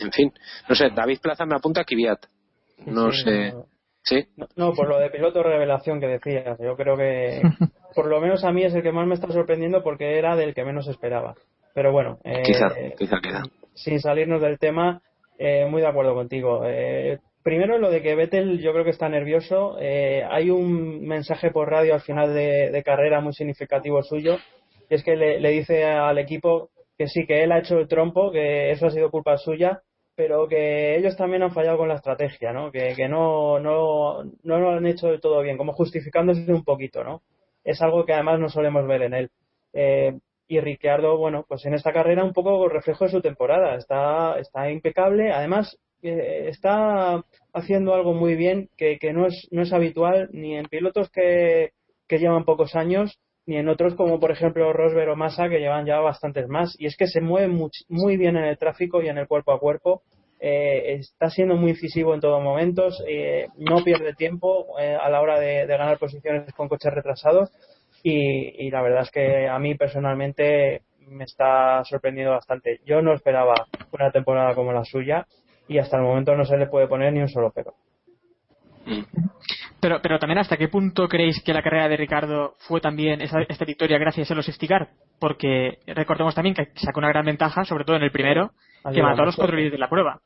S3: en fin, no sé, David Plaza me apunta a Kvyat. No
S4: Sí,
S3: sé.
S4: no.
S3: Sí.
S4: No, no, por lo de piloto revelación que decías, yo creo que por lo menos a mí es el que más me está sorprendiendo porque era del que menos esperaba. Pero bueno, eh,
S3: Quizá, quizá queda.
S4: sin salirnos del tema, eh, muy de acuerdo contigo. Eh, primero, lo de que Vettel yo creo que está nervioso. Eh, hay un mensaje por radio al final de, carrera muy significativo suyo, y es que le, le dice al equipo que sí, que él ha hecho el trompo, que eso ha sido culpa suya, pero que ellos también han fallado con la estrategia, ¿no? Que, que no, no, no lo han hecho del todo bien, como justificándose un poquito, ¿no? Es algo que además no solemos ver en él. Eh, y Ricciardo, bueno, pues en esta carrera un poco reflejo de su temporada. Está, está impecable. Además, está haciendo algo muy bien que, que no, es, no es habitual ni en pilotos que, que llevan pocos años ni en otros como por ejemplo Rosberg o Massa que llevan ya bastantes más. Y es que se mueve muy bien en el tráfico y en el cuerpo a cuerpo. Eh, está siendo muy incisivo en todos momentos. eh, no pierde tiempo eh, a la hora de, de ganar posiciones con coches retrasados. Y, y la verdad es que a mí personalmente me está sorprendiendo bastante. Yo no esperaba una temporada como la suya y hasta el momento no se le puede poner ni un solo pero.
S2: Pero, pero también, ¿hasta qué punto creéis que la carrera de Ricardo fue también esa, esta victoria gracias a los Estigar? Porque recordemos también que sacó una gran ventaja, sobre todo en el primero, que mató a los cuatro líderes de la prueba.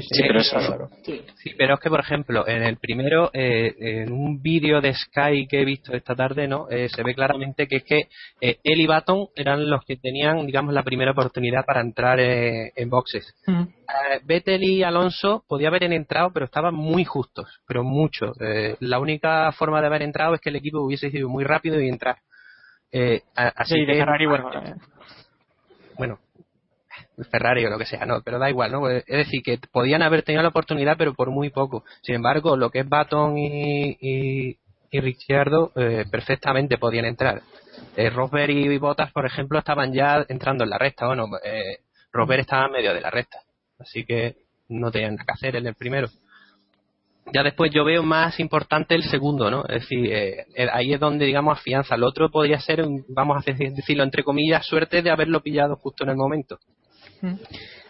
S4: Sí,
S5: Sí, pero eso- Sí, pero es que, por ejemplo, en el primero, eh, en un vídeo de Sky que he visto esta tarde, ¿no? Eh, se ve claramente que es que eh, él y Baton eran los que tenían, digamos, la primera oportunidad para entrar eh, en boxes. Eh, Vettel y Alonso podía haber entrado, pero estaban muy justos, pero mucho. Eh, la única forma de haber entrado es que el equipo hubiese sido muy rápido y entrar. Eh, así
S2: Sí, de
S5: que-
S2: Ferrari, bueno, eh,
S5: bueno, Ferrari o lo que sea, no, pero da igual, ¿no? Es decir, que podían haber tenido la oportunidad, pero por muy poco. Sin embargo, lo que es Baton y, y, Ricciardo eh, perfectamente podían entrar. Eh, Rosberg y Bottas, por ejemplo, estaban ya entrando en la recta. Bueno, eh, Rosberg estaba en medio de la recta, así que no tenían nada que hacer en el primero. Ya después yo veo más importante el segundo, ¿no? Es decir, eh, eh, ahí es donde, digamos, afianza. El otro podría ser, vamos a decir- decirlo entre comillas, suerte de haberlo pillado justo en el momento.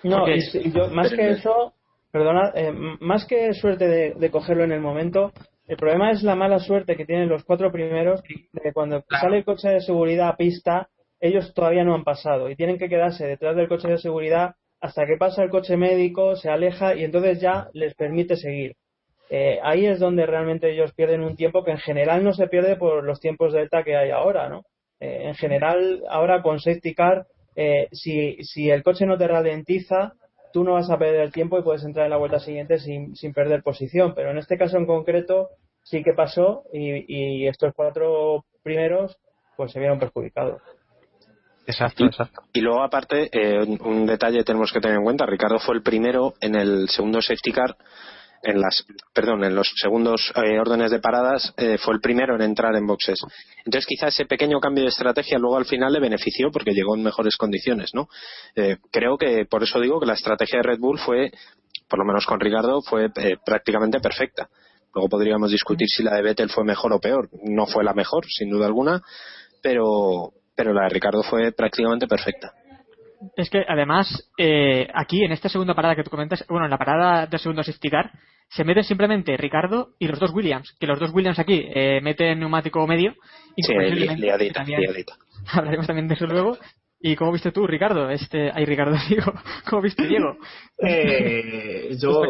S4: No, y yo, más que eso, perdona, eh, más que suerte de, de cogerlo en el momento, el problema es la mala suerte que tienen los cuatro primeros de que cuando sale el coche de seguridad a pista, ellos todavía no han pasado y tienen que quedarse detrás del coche de seguridad hasta que pasa el coche médico, se aleja y entonces ya les permite seguir. Eh, ahí es donde realmente ellos pierden un tiempo que en general no se pierde por los tiempos delta que hay ahora, ¿no? Eh, en general, ahora con safety car, eh, si, si el coche no te ralentiza, tú no vas a perder tiempo y puedes entrar en la vuelta siguiente sin, sin perder posición. Pero en este caso en concreto sí que pasó y, y estos cuatro primeros pues se vieron perjudicados.
S5: Exacto, exacto.
S3: Y luego, aparte, eh, un, un detalle tenemos que tener en cuenta. Ricardo fue el primero en el segundo safety car, en las, perdón, en los segundos eh, órdenes de paradas, eh, fue el primero en entrar en boxes. Entonces, quizá ese pequeño cambio de estrategia luego al final le benefició porque llegó en mejores condiciones, ¿no? Eh, creo que por eso digo que la estrategia de Red Bull fue, por lo menos con Ricardo, fue eh, prácticamente perfecta. Luego podríamos discutir si la de Vettel fue mejor o peor. No fue la mejor, sin duda alguna, pero, pero la de Ricardo fue prácticamente perfecta.
S2: Es que además, eh, aquí en esta segunda parada que tú comentas, bueno, en la parada de segundo safety car, se meten simplemente Ricardo y los dos Williams, que los dos Williams aquí eh, meten neumático medio. Y
S3: Sí,
S2: posiblemente
S3: li- liadita,
S2: también-
S3: liadita.
S2: Hablaremos también de eso luego. ¿Y cómo viste tú, Ricardo? Este, ay, Ricardo, digo, ¿cómo viste Diego?
S6: Eh, yo,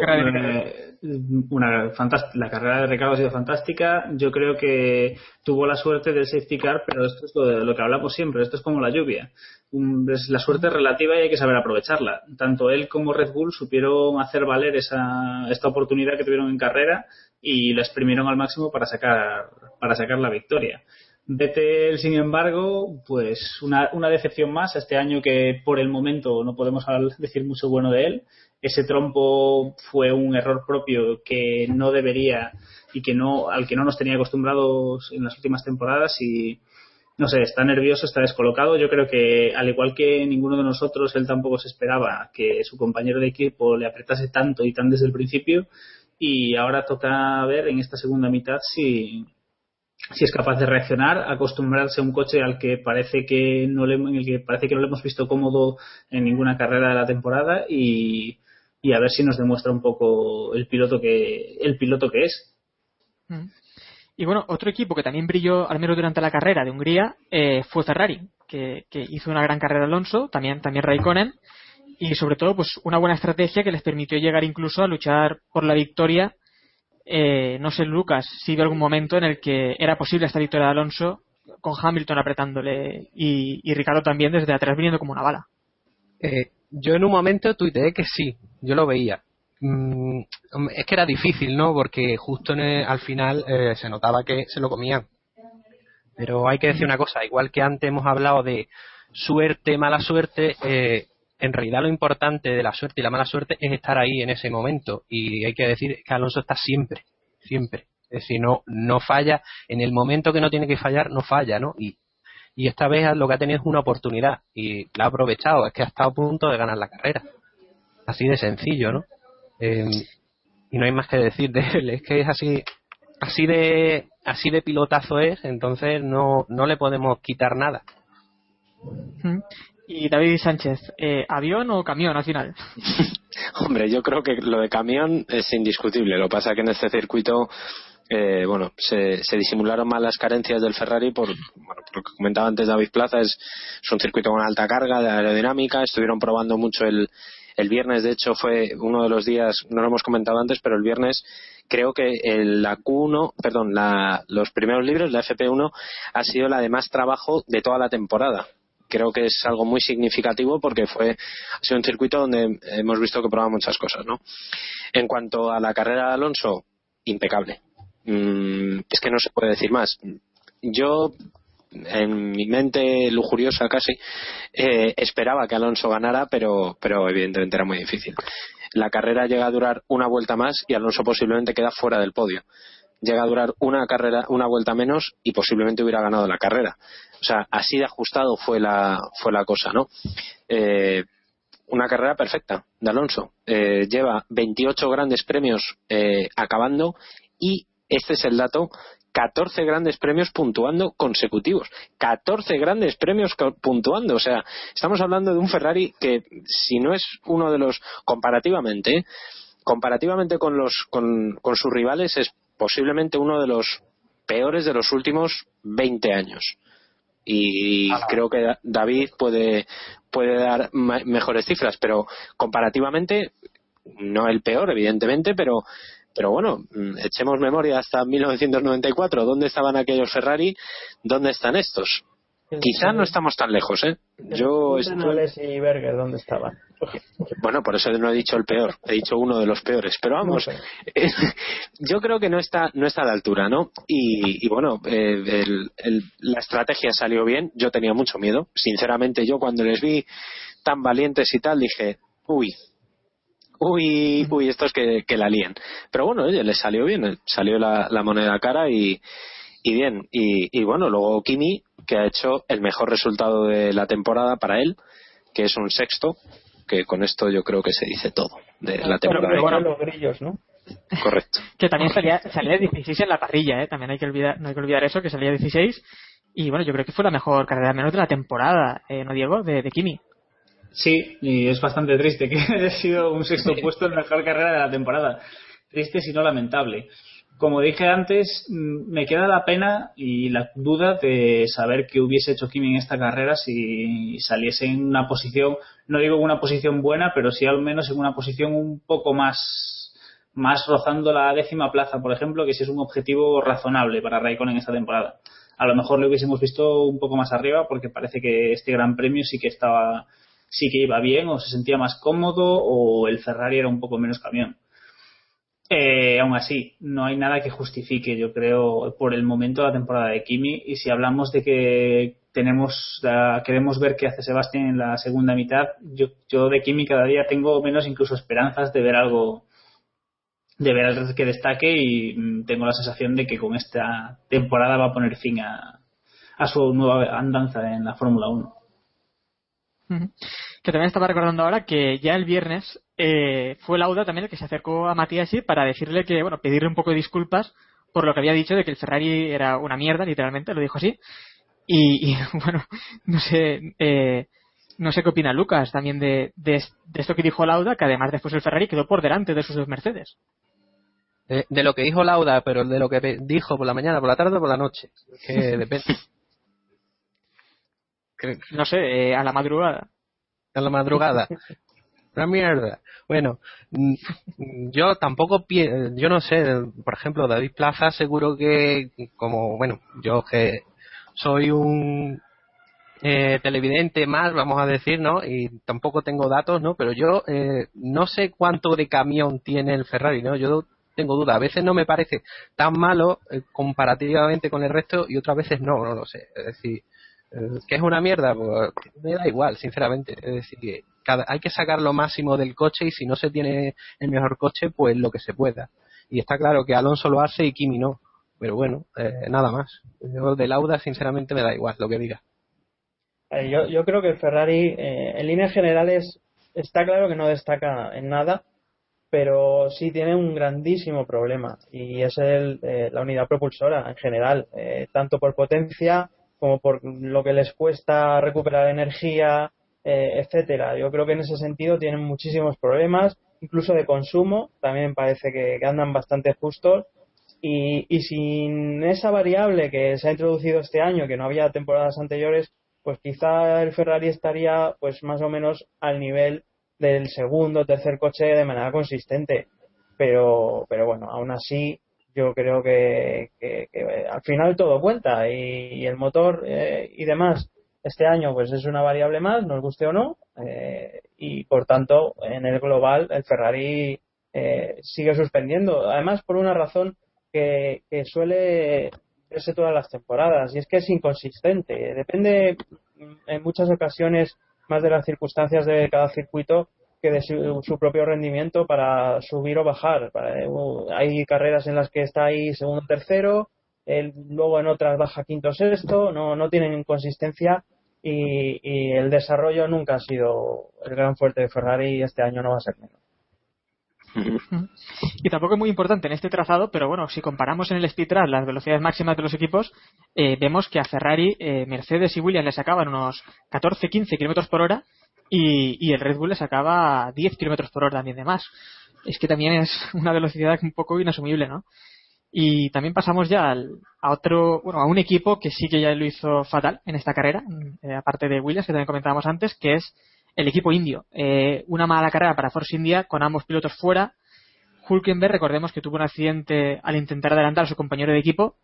S6: Una la carrera de Ricardo ha sido fantástica. Yo creo que tuvo la suerte del safety car, pero esto es lo, de, lo que hablamos siempre. Esto es como la lluvia. Es la suerte es relativa y hay que saber aprovecharla. Tanto él como Red Bull supieron hacer valer esa, esta oportunidad que tuvieron en carrera y la exprimieron al máximo para sacar, para sacar la victoria. Vettel, sin embargo, pues una, una decepción más este año que por el momento no podemos decir mucho bueno de él. Ese trompo fue un error propio que no debería y que no al que no nos tenía acostumbrados en las últimas temporadas y no sé, está nervioso, está descolocado. Yo creo que al igual que ninguno de nosotros, él tampoco se esperaba que su compañero de equipo le apretase tanto y tan desde el principio y ahora toca ver en esta segunda mitad si si es capaz de reaccionar, acostumbrarse a un coche al que parece que no le, en el que parece que no le hemos visto cómodo en ninguna carrera de la temporada y, y a ver si nos demuestra un poco el piloto que el piloto que es.
S2: Mm. Y bueno, otro equipo que también brilló, al menos durante la carrera de Hungría, eh, fue Ferrari, que, que hizo una gran carrera Alonso, también, también Raikkonen, y sobre todo, pues una buena estrategia que les permitió llegar incluso a luchar por la victoria. Eh, no sé, Lucas, si vio algún momento en el que era posible esta victoria de Alonso con Hamilton apretándole y, y Ricardo también desde atrás viniendo como una bala.
S5: Eh, yo en un momento tuiteé que sí, yo lo veía. Mm, es que era difícil, ¿no? Porque justo en el- al final eh, se notaba que se lo comían. Pero hay que decir una cosa, igual que antes hemos hablado de suerte, mala suerte, eh, en realidad lo importante de la suerte y la mala suerte es estar ahí en ese momento. Y hay que decir que Alonso está siempre, siempre. Es decir, no, no falla, en el momento que no tiene que fallar, no falla, ¿no? Y, y esta vez lo que ha tenido es una oportunidad y la ha aprovechado, es que ha estado a punto de ganar la carrera. Así de sencillo, ¿no? Eh, y no hay más que decir de él, es que es así, así de, así de pilotazo es, entonces no, no le podemos quitar nada.
S2: Y David Sánchez, eh, ¿avión o camión al final?
S3: Hombre, yo creo que lo de camión es indiscutible. Lo que pasa que en este circuito, eh, bueno, se, se disimularon mal las carencias del Ferrari por, bueno, por lo que comentaba antes David Plaza, es, es un circuito con alta carga de aerodinámica. Estuvieron probando mucho el, el viernes, de hecho, fue uno de los días, no lo hemos comentado antes, pero el viernes creo que el, la Q1, perdón, la, los primeros libros, la FP1, ha sido la de más trabajo de toda la temporada creo que es algo muy significativo porque fue ha sido un circuito donde hemos visto que probaba muchas cosas no en cuanto a la carrera de Alonso impecable Mm, es que no se puede decir más. Yo en mi mente lujuriosa casi eh, esperaba que Alonso ganara pero pero evidentemente era muy difícil. La carrera llega a durar una vuelta más y Alonso posiblemente queda fuera del podio. Llega a durar una carrera una vuelta menos y posiblemente hubiera ganado la carrera. O sea así de ajustado fue la fue la cosa no eh, una carrera perfecta de Alonso. Eh, lleva 28 grandes premios eh, acabando y este es el dato 14 grandes premios puntuando consecutivos. 14 grandes premios puntuando. O sea, estamos hablando de un Ferrari que, si no es uno de los, comparativamente, ¿eh? comparativamente con, los, con, con sus rivales, es posiblemente uno de los peores de los últimos 20 años. Y creo que Da- David puede, puede dar mejores cifras, pero comparativamente, no el peor, evidentemente, pero pero bueno, mm, echemos memoria hasta 1994. ¿Dónde estaban aquellos Ferrari? ¿Dónde están estos? Quizá no estamos tan lejos, ¿eh? Yo estoy...
S4: Y Berger, ¿dónde estaban?
S3: Bueno, por eso no he dicho el peor, he dicho uno de los peores. Pero vamos,
S4: No sé.
S3: yo creo que no está, no está a la altura, ¿no? Y, y bueno, eh, el- el- la estrategia salió bien. Yo tenía mucho miedo. Sinceramente, yo cuando les vi tan valientes y tal, dije, uy, uy, uy, estos que, que la líen. Pero bueno, oye, les salió bien, salió la, la moneda cara y, y bien. Y, y bueno, luego Kimi, que ha hecho el mejor resultado de la temporada para él, que es un sexto, que con esto yo creo que se dice todo de la
S4: Pero,
S3: temporada.
S4: pero bueno, los grillos, ¿no?
S3: Correcto.
S2: Que también salía, salía 16 en la parrilla, ¿eh? También hay que olvidar, no hay que olvidar eso, que salía 16. Y bueno, yo creo que fue la mejor carrera menos de la temporada, ¿eh, ¿no, Diego? De, de Kimi.
S6: Sí, y es bastante triste que haya sido un sexto puesto en la mejor carrera de la temporada. Triste, si no lamentable. Como dije antes, mm, me queda la pena y la duda de saber qué hubiese hecho Kimi en esta carrera si saliese en una posición, no digo en una posición buena, pero sí al menos en una posición un poco más, más rozando la décima plaza, por ejemplo, que si es un objetivo razonable para Raikkonen en esta temporada. A lo mejor lo hubiésemos visto un poco más arriba porque parece que este gran premio sí que estaba, sí que iba bien o se sentía más cómodo o el Ferrari era un poco menos camión. Eh, aún así, no hay nada que justifique, yo creo, por el momento la temporada de Kimi. Y si hablamos de que tenemos, queremos ver qué hace Sebastián en la segunda mitad, yo, yo de Kimi cada día tengo menos incluso esperanzas de ver algo, de ver algo que destaque y mm, tengo la sensación de que con esta temporada va a poner fin a, a su nueva andanza en la Fórmula 1.
S2: Que también estaba recordando ahora que ya el viernes eh, fue Lauda también el que se acercó a Matías para decirle que, bueno, pedirle un poco de disculpas por lo que había dicho de que el Ferrari era una mierda, literalmente, lo dijo así. Y, bueno, no sé, eh, no sé qué opina Lucas también de, de, esto que dijo Lauda, que además después el Ferrari quedó por delante de sus dos Mercedes.
S5: De, de, lo que dijo Lauda, pero de lo que dijo por la mañana, por la tarde o por la noche. Que depende.
S2: No sé, eh, a la madrugada.
S5: A la madrugada. Una mierda. Bueno, mm, yo tampoco, yo no sé, por ejemplo, David Plaza seguro que, como, bueno, yo que soy un eh, televidente más, vamos a decir, ¿no? Y tampoco tengo datos, ¿no? Pero yo eh, no sé cuánto de camión tiene el Ferrari, ¿no? Yo tengo duda. A veces no me parece tan malo eh, comparativamente con el resto y otras veces no, no lo sé. Es decir, que es una mierda, pues me da igual, sinceramente. Es decir, que cada, hay que sacar lo máximo del coche y si no se tiene el mejor coche, pues lo que se pueda. Y está claro que Alonso lo hace y Kimi no. Pero bueno, eh, nada más. Yo de Lauda, sinceramente, me da igual lo que diga.
S4: Eh, yo, yo creo que Ferrari, eh, en líneas generales, está claro que no destaca en nada, pero sí tiene un grandísimo problema y es el, la unidad propulsora en general, tanto por potencia como por lo que les cuesta recuperar energía, eh, etcétera. Yo creo que en ese sentido tienen muchísimos problemas, incluso de consumo, también parece que, andan bastante justos. Y, y, sin esa variable que se ha introducido este año, que no había temporadas anteriores, pues quizá el Ferrari estaría pues más o menos al nivel del segundo o tercer coche de manera consistente. Pero, pero bueno, aún así yo creo que, al final todo cuenta y, el motor eh, y demás este año pues es una variable más, nos guste o no, eh, y por tanto en el global el Ferrari eh, sigue suspendiendo, además por una razón que, suele verse todas las temporadas y es que es inconsistente, depende en muchas ocasiones más de las circunstancias de cada circuito que de su, propio rendimiento para subir o bajar. Uh, hay carreras en las que está ahí segundo tercero, luego en otras baja quinto sexto, no, no tienen inconsistencia y, el desarrollo nunca ha sido el gran fuerte de Ferrari y este año no va a ser menos.
S2: Y tampoco es muy importante en este trazado, pero bueno, si comparamos en el speed track las velocidades máximas de los equipos, eh, vemos que a Ferrari, eh, Mercedes y Williams le sacaban unos 14-15 kilómetros por hora y, el Red Bull le sacaba 10 kilómetros por hora también de más. Es que también es una velocidad un poco inasumible, ¿no? Y también pasamos ya a otro, bueno, a un equipo que sí que ya lo hizo fatal en esta carrera, eh, aparte de Williams, que también comentábamos antes, que es el equipo indio. Eh, una mala carrera para Force India con ambos pilotos fuera. Hulkenberg, recordemos que tuvo un accidente al intentar adelantar a su compañero de equipo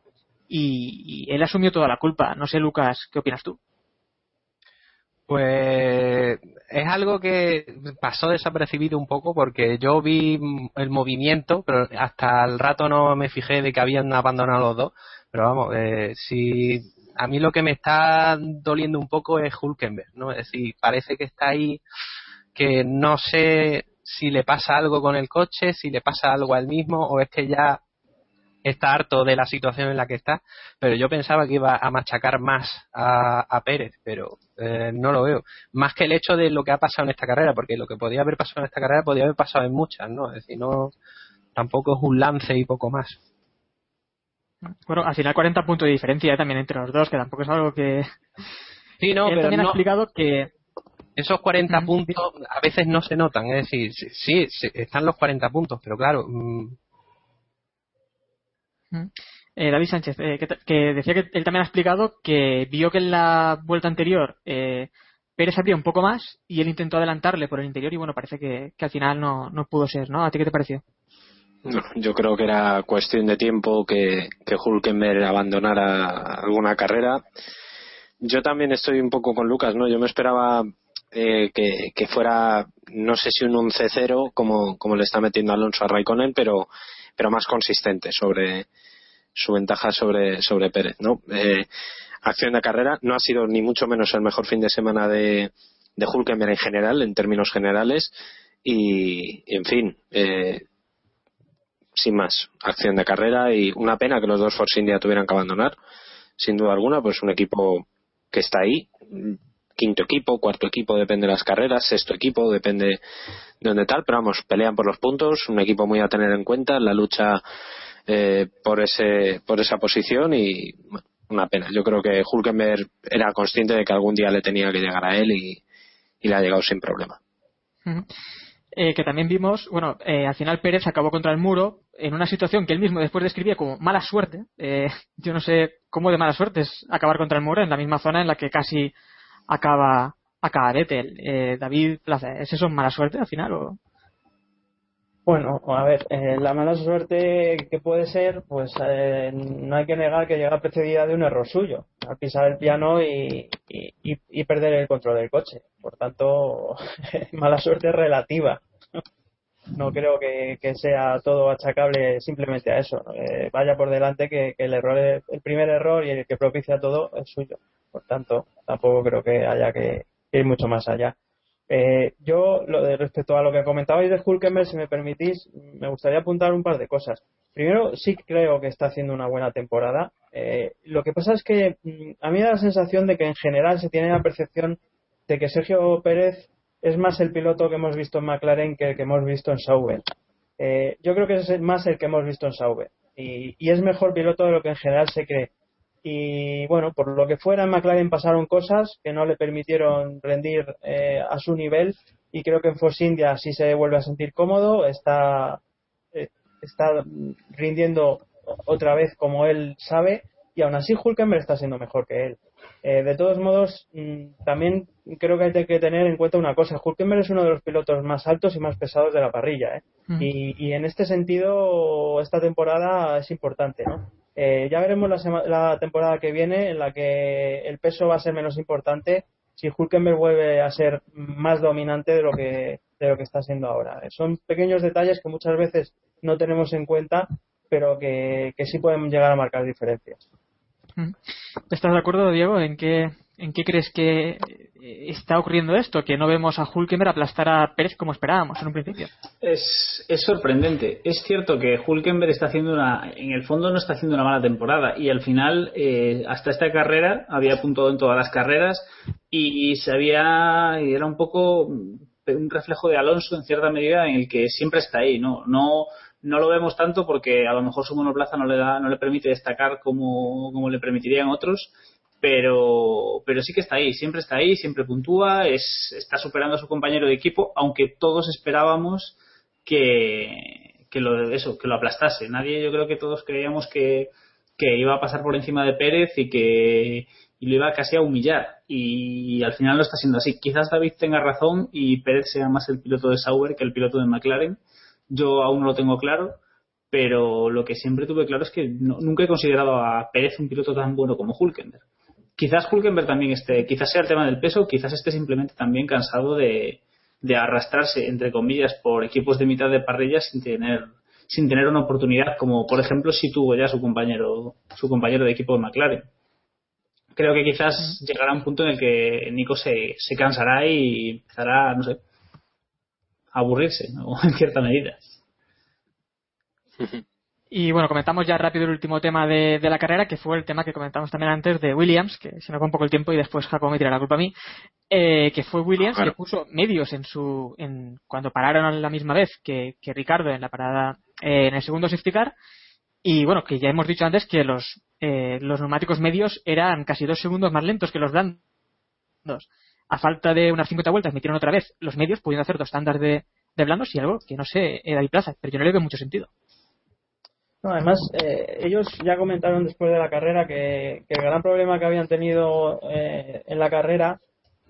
S2: y él asumió toda la culpa. No sé, Lucas, ¿qué opinas tú?
S5: Pues es algo que pasó desapercibido un poco porque yo vi el movimiento, pero hasta el rato no me fijé de que habían abandonado los dos. Pero vamos, eh, si a mí lo que me está doliendo un poco es Hulkenberg, ¿no? Es decir, parece que está ahí, que no sé si le pasa algo con el coche, si le pasa algo al mismo, o es que ya está harto de la situación en la que está, pero yo pensaba que iba a machacar más a, Pérez, pero eh, no lo veo. Más que el hecho de lo que ha pasado en esta carrera, porque lo que podía haber pasado en esta carrera podía haber pasado en muchas, ¿no? Es decir, no, tampoco es un lance y poco más.
S2: Bueno, al final 40 puntos de diferencia también entre los dos, que tampoco es algo que...
S5: Sí, no,
S2: Él
S5: pero
S2: también
S5: no...
S2: ha explicado que
S5: esos 40 puntos a veces no se notan, es decir, sí, sí, están los 40 puntos, pero claro. Mm,
S2: Eh, David Sánchez, eh, que, decía que él también ha explicado que vio que en la vuelta anterior eh, Pérez abría un poco más y él intentó adelantarle por el interior y bueno, parece que, que al final no, no pudo ser, ¿no? ¿A ti qué te pareció?
S3: No, yo creo que era cuestión de tiempo que, que Hulkenberg abandonara alguna carrera. Yo también estoy un poco con Lucas, ¿no? Yo me esperaba eh, que, que fuera, no sé si un 11-0 como, como le está metiendo Alonso a Raikkonen, pero, pero más consistente sobre su ventaja sobre, sobre Pérez, ¿no? Eh, acción de carrera no ha sido ni mucho menos el mejor fin de semana de, de Hulkenberg en general, en términos generales, y, en fin, eh, sin más, acción de carrera y una pena que los dos Force India tuvieran que abandonar, sin duda alguna, pues un equipo que está ahí, quinto equipo, cuarto equipo, depende de las carreras, sexto equipo, depende de dónde tal, pero vamos, pelean por los puntos, un equipo muy a tener en cuenta en la lucha eh, por ese por esa posición y una pena. Yo creo que Hulkenberg era consciente de que algún día le tenía que llegar a él y, le ha llegado sin problema.
S2: Eh, que también vimos, bueno, eh, al final Pérez acabó contra el muro en una situación que él mismo después describía como mala suerte. Eh, yo no sé cómo de mala suerte es acabar contra el muro en la misma zona en la que casi acaba acaba Vettel. Eh, David ¿es eso mala suerte al final? O...
S4: Bueno, a ver, eh, la mala suerte que puede ser, pues eh, no hay que negar que llega precedida de un error suyo, al pisar el piano y, y, perder el control del coche. Por tanto, mala suerte relativa. No creo que, que sea todo achacable simplemente a eso. Eh, vaya por delante que, que el error, el primer error y el que propicia todo es suyo. Por tanto, tampoco creo que haya que ir mucho más allá. Eh, yo, lo de, respecto a lo que comentabais de Hulkenberg, si me permitís, me gustaría apuntar un par de cosas. Primero, sí creo que está haciendo una buena temporada. Eh, lo que pasa es que mm, a mí me da la sensación de que en general se tiene la percepción de que Sergio Pérez es más el piloto que hemos visto en McLaren que el que hemos visto en Sauber. Eh, yo creo que es más el que hemos visto en Sauber. Y, y es mejor piloto de lo que en general se cree. Y bueno, por lo que fuera en McLaren pasaron cosas que no le permitieron rendir eh, a su nivel y creo que en Force India sí se vuelve a sentir cómodo, está, eh, está rindiendo otra vez como él sabe y aún así Hulkenberg está siendo mejor que él. Eh, de todos modos, mm, también creo que hay que tener en cuenta una cosa. Hulkenberg es uno de los pilotos más altos y más pesados de la parrilla. ¿eh? Y, y en este sentido, esta temporada es importante. ¿no? Eh, ya veremos la, temporada que viene en la que el peso va a ser menos importante si Hulkenberg vuelve a ser más dominante de lo que, de lo que está siendo ahora. Eh, Son pequeños detalles que muchas veces no tenemos en cuenta, pero que, que sí pueden llegar a marcar diferencias.
S2: Ujú. ¿Estás de acuerdo, Diego, en qué, en qué crees que eh, está ocurriendo esto? Que no vemos a Hulkenberg aplastar a Pérez como esperábamos en un principio.
S6: Es, sorprendente. Es cierto que Hulkenberg está haciendo una, en el fondo no está haciendo una mala temporada y al final, eh, hasta esta carrera, había puntuado en todas las carreras y se había, y era un poco un reflejo de Alonso en cierta medida en el que siempre está ahí, ¿no? No, no lo vemos tanto porque a lo mejor su monoplaza no le da, no le permite destacar como, como le permitirían otros, pero, pero sí que está ahí, siempre está ahí, siempre puntúa, es, está superando a su compañero de equipo, aunque todos esperábamos que, que lo eso, que lo aplastase. Nadie, yo creo que todos creíamos que, que iba a pasar por encima de Pérez y que y lo iba casi a humillar. Y, al final lo está siendo así. Quizás David tenga razón y Pérez sea más el piloto de Sauber que el piloto de McLaren. Yo aún no lo tengo claro, pero lo que siempre tuve claro es que no- nunca he considerado a Pérez un piloto tan bueno como Hulkenberg. Quizás Hulkenberg también esté, quizás sea el tema del peso, quizás esté simplemente también cansado de, de arrastrarse, entre comillas, por equipos de mitad de parrilla sin tener, sin tener una oportunidad, como por ejemplo si tuvo ya su compañero, su compañero de equipo de McLaren. Creo que quizás llegará un punto en el que Nico se, se cansará y empezará, no sé, a aburrirse, ¿no? en cierta medida.
S2: Y bueno, comentamos ya rápido el último tema de, de la carrera, que fue el tema que comentamos también antes de Williams, que se me va un poco el tiempo y después Jacob me tira la culpa a mí, eh, que fue Williams
S3: Claro.
S2: que puso medios en su, en, cuando pararon a la misma vez que, que Ricardo en la parada, eh, en el segundo safety car, y bueno, que ya hemos dicho antes que los, eh, los neumáticos medios eran casi dos segundos más lentos que los blandos. a falta de unas 50 vueltas metieron otra vez los medios pudiendo hacer dos tandas de, de blandos y algo que no sé, era David Plaza, pero yo no le veo mucho sentido.
S4: No, además, eh, ellos ya comentaron después de la carrera que, el gran problema que habían tenido eh, en la carrera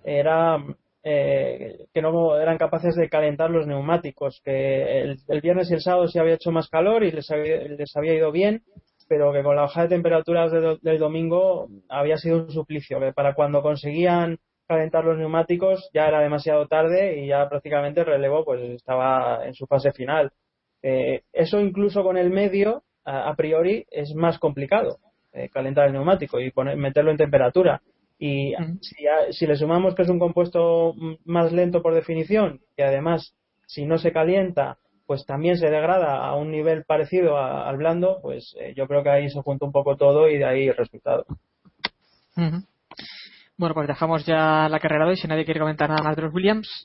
S4: era eh, que no eran capaces de calentar los neumáticos, que el, viernes y el sábado se había hecho más calor y les había, ido bien, pero que con la bajada de temperaturas del domingo había sido un suplicio, que para cuando conseguían calentar los neumáticos ya era demasiado tarde y ya prácticamente el relevo pues estaba en su fase final. Eh, eso incluso con el medio, a, a priori, es más complicado, eh, calentar el neumático y poner, meterlo en temperatura. Y si, a- si le sumamos que es un compuesto mm, más lento por definición, que además, si no se calienta, pues también se degrada a un nivel parecido a- al blando, pues eh, yo creo que ahí se junta un poco todo y de ahí el resultado.
S2: Bueno, pues dejamos ya la carrera de hoy si nadie quiere comentar nada más de los Williams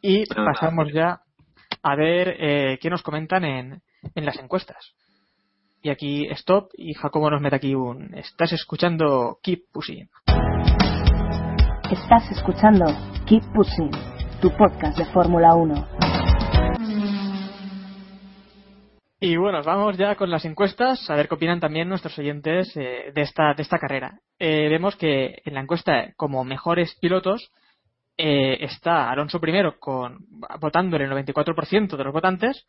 S2: y pasamos ya a ver eh, qué nos comentan en, en las encuestas. Y aquí stop y Jacobo nos mete aquí un estás escuchando Keep Pushing.
S8: Estás escuchando Keep Pushing, tu podcast de Fórmula 1.
S2: Y bueno, vamos ya con las encuestas, a ver qué opinan también nuestros oyentes eh, de, esta, de esta carrera. Eh, vemos que en la encuesta como mejores pilotos eh, está Alonso primero con votándole el 94% de los votantes,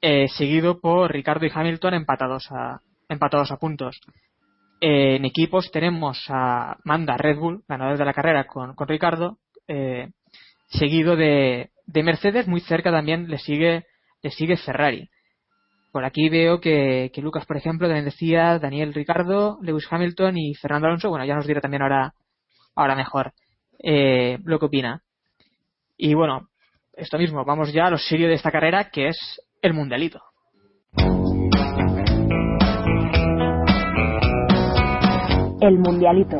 S2: eh, seguido por Ricardo y Hamilton empatados a, empatados a puntos. Eh, en equipos tenemos a Manda Red Bull, ganador de la carrera con, con Ricardo, seguido de, de Mercedes, muy cerca también le sigue, le sigue Ferrari. Por aquí veo que, que Lucas, por ejemplo, también decía Daniel Ricardo, Lewis Hamilton y Fernando Alonso. Bueno, ya nos dirá también ahora, ahora mejor eh, lo que opina. Y bueno, esto mismo, vamos ya a lo serio de esta carrera, que es el mundialito.
S8: El Mundialito.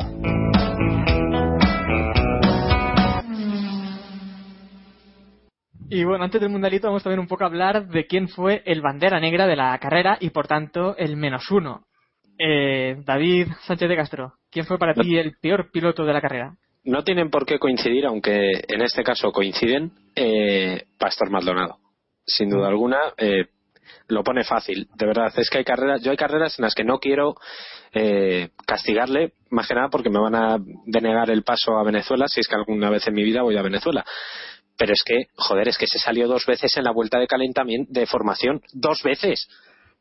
S2: Y bueno, antes del mundialito vamos también un poco a hablar de quién fue el bandera negra de la carrera y por tanto el menos uno. Eh, David Sánchez de Castro, ¿quién fue para ti el peor piloto de la carrera?
S3: No tienen por qué coincidir, aunque en este caso coinciden, eh, Pastor Maldonado. Sin duda alguna, eh, lo pone fácil. De verdad, es que hay carreras, yo hay carreras en las que no quiero eh, castigarle, más que nada porque me van a denegar el paso a Venezuela si es que alguna vez en mi vida voy a Venezuela. Pero es que, joder, es que se salió dos veces en la vuelta de calentamiento, de formación, dos veces.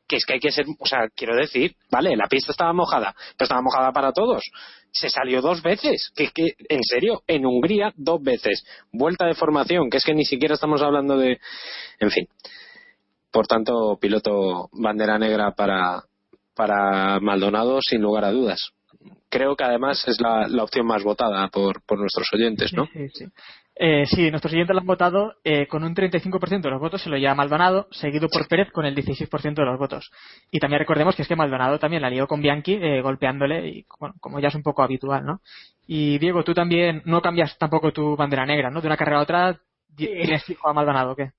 S3: Que es que hay que ser, o sea, quiero decir, vale, la pista estaba mojada, pero estaba mojada para todos. Se salió dos veces, que es que, en serio, en Hungría dos veces. Vuelta de formación, que es que ni siquiera estamos hablando de, en fin. Por tanto, piloto bandera negra para, para Maldonado, sin lugar a dudas. Creo que además es la, opción más votada por, por nuestros oyentes, ¿no?
S2: Sí, sí. Eh, sí, nuestros oyentes lo han votado eh, con un 35% de los votos, se lo lleva Maldonado, seguido por Pérez con el 16% de los votos. Y también recordemos que es que Maldonado también la lió con Bianchi, eh, golpeándole, y bueno, como ya es un poco habitual, ¿no? Y Diego, tú también no cambias tampoco tu bandera negra, ¿no? De una carrera a otra, ¿tienes fijo a Maldonado o qué?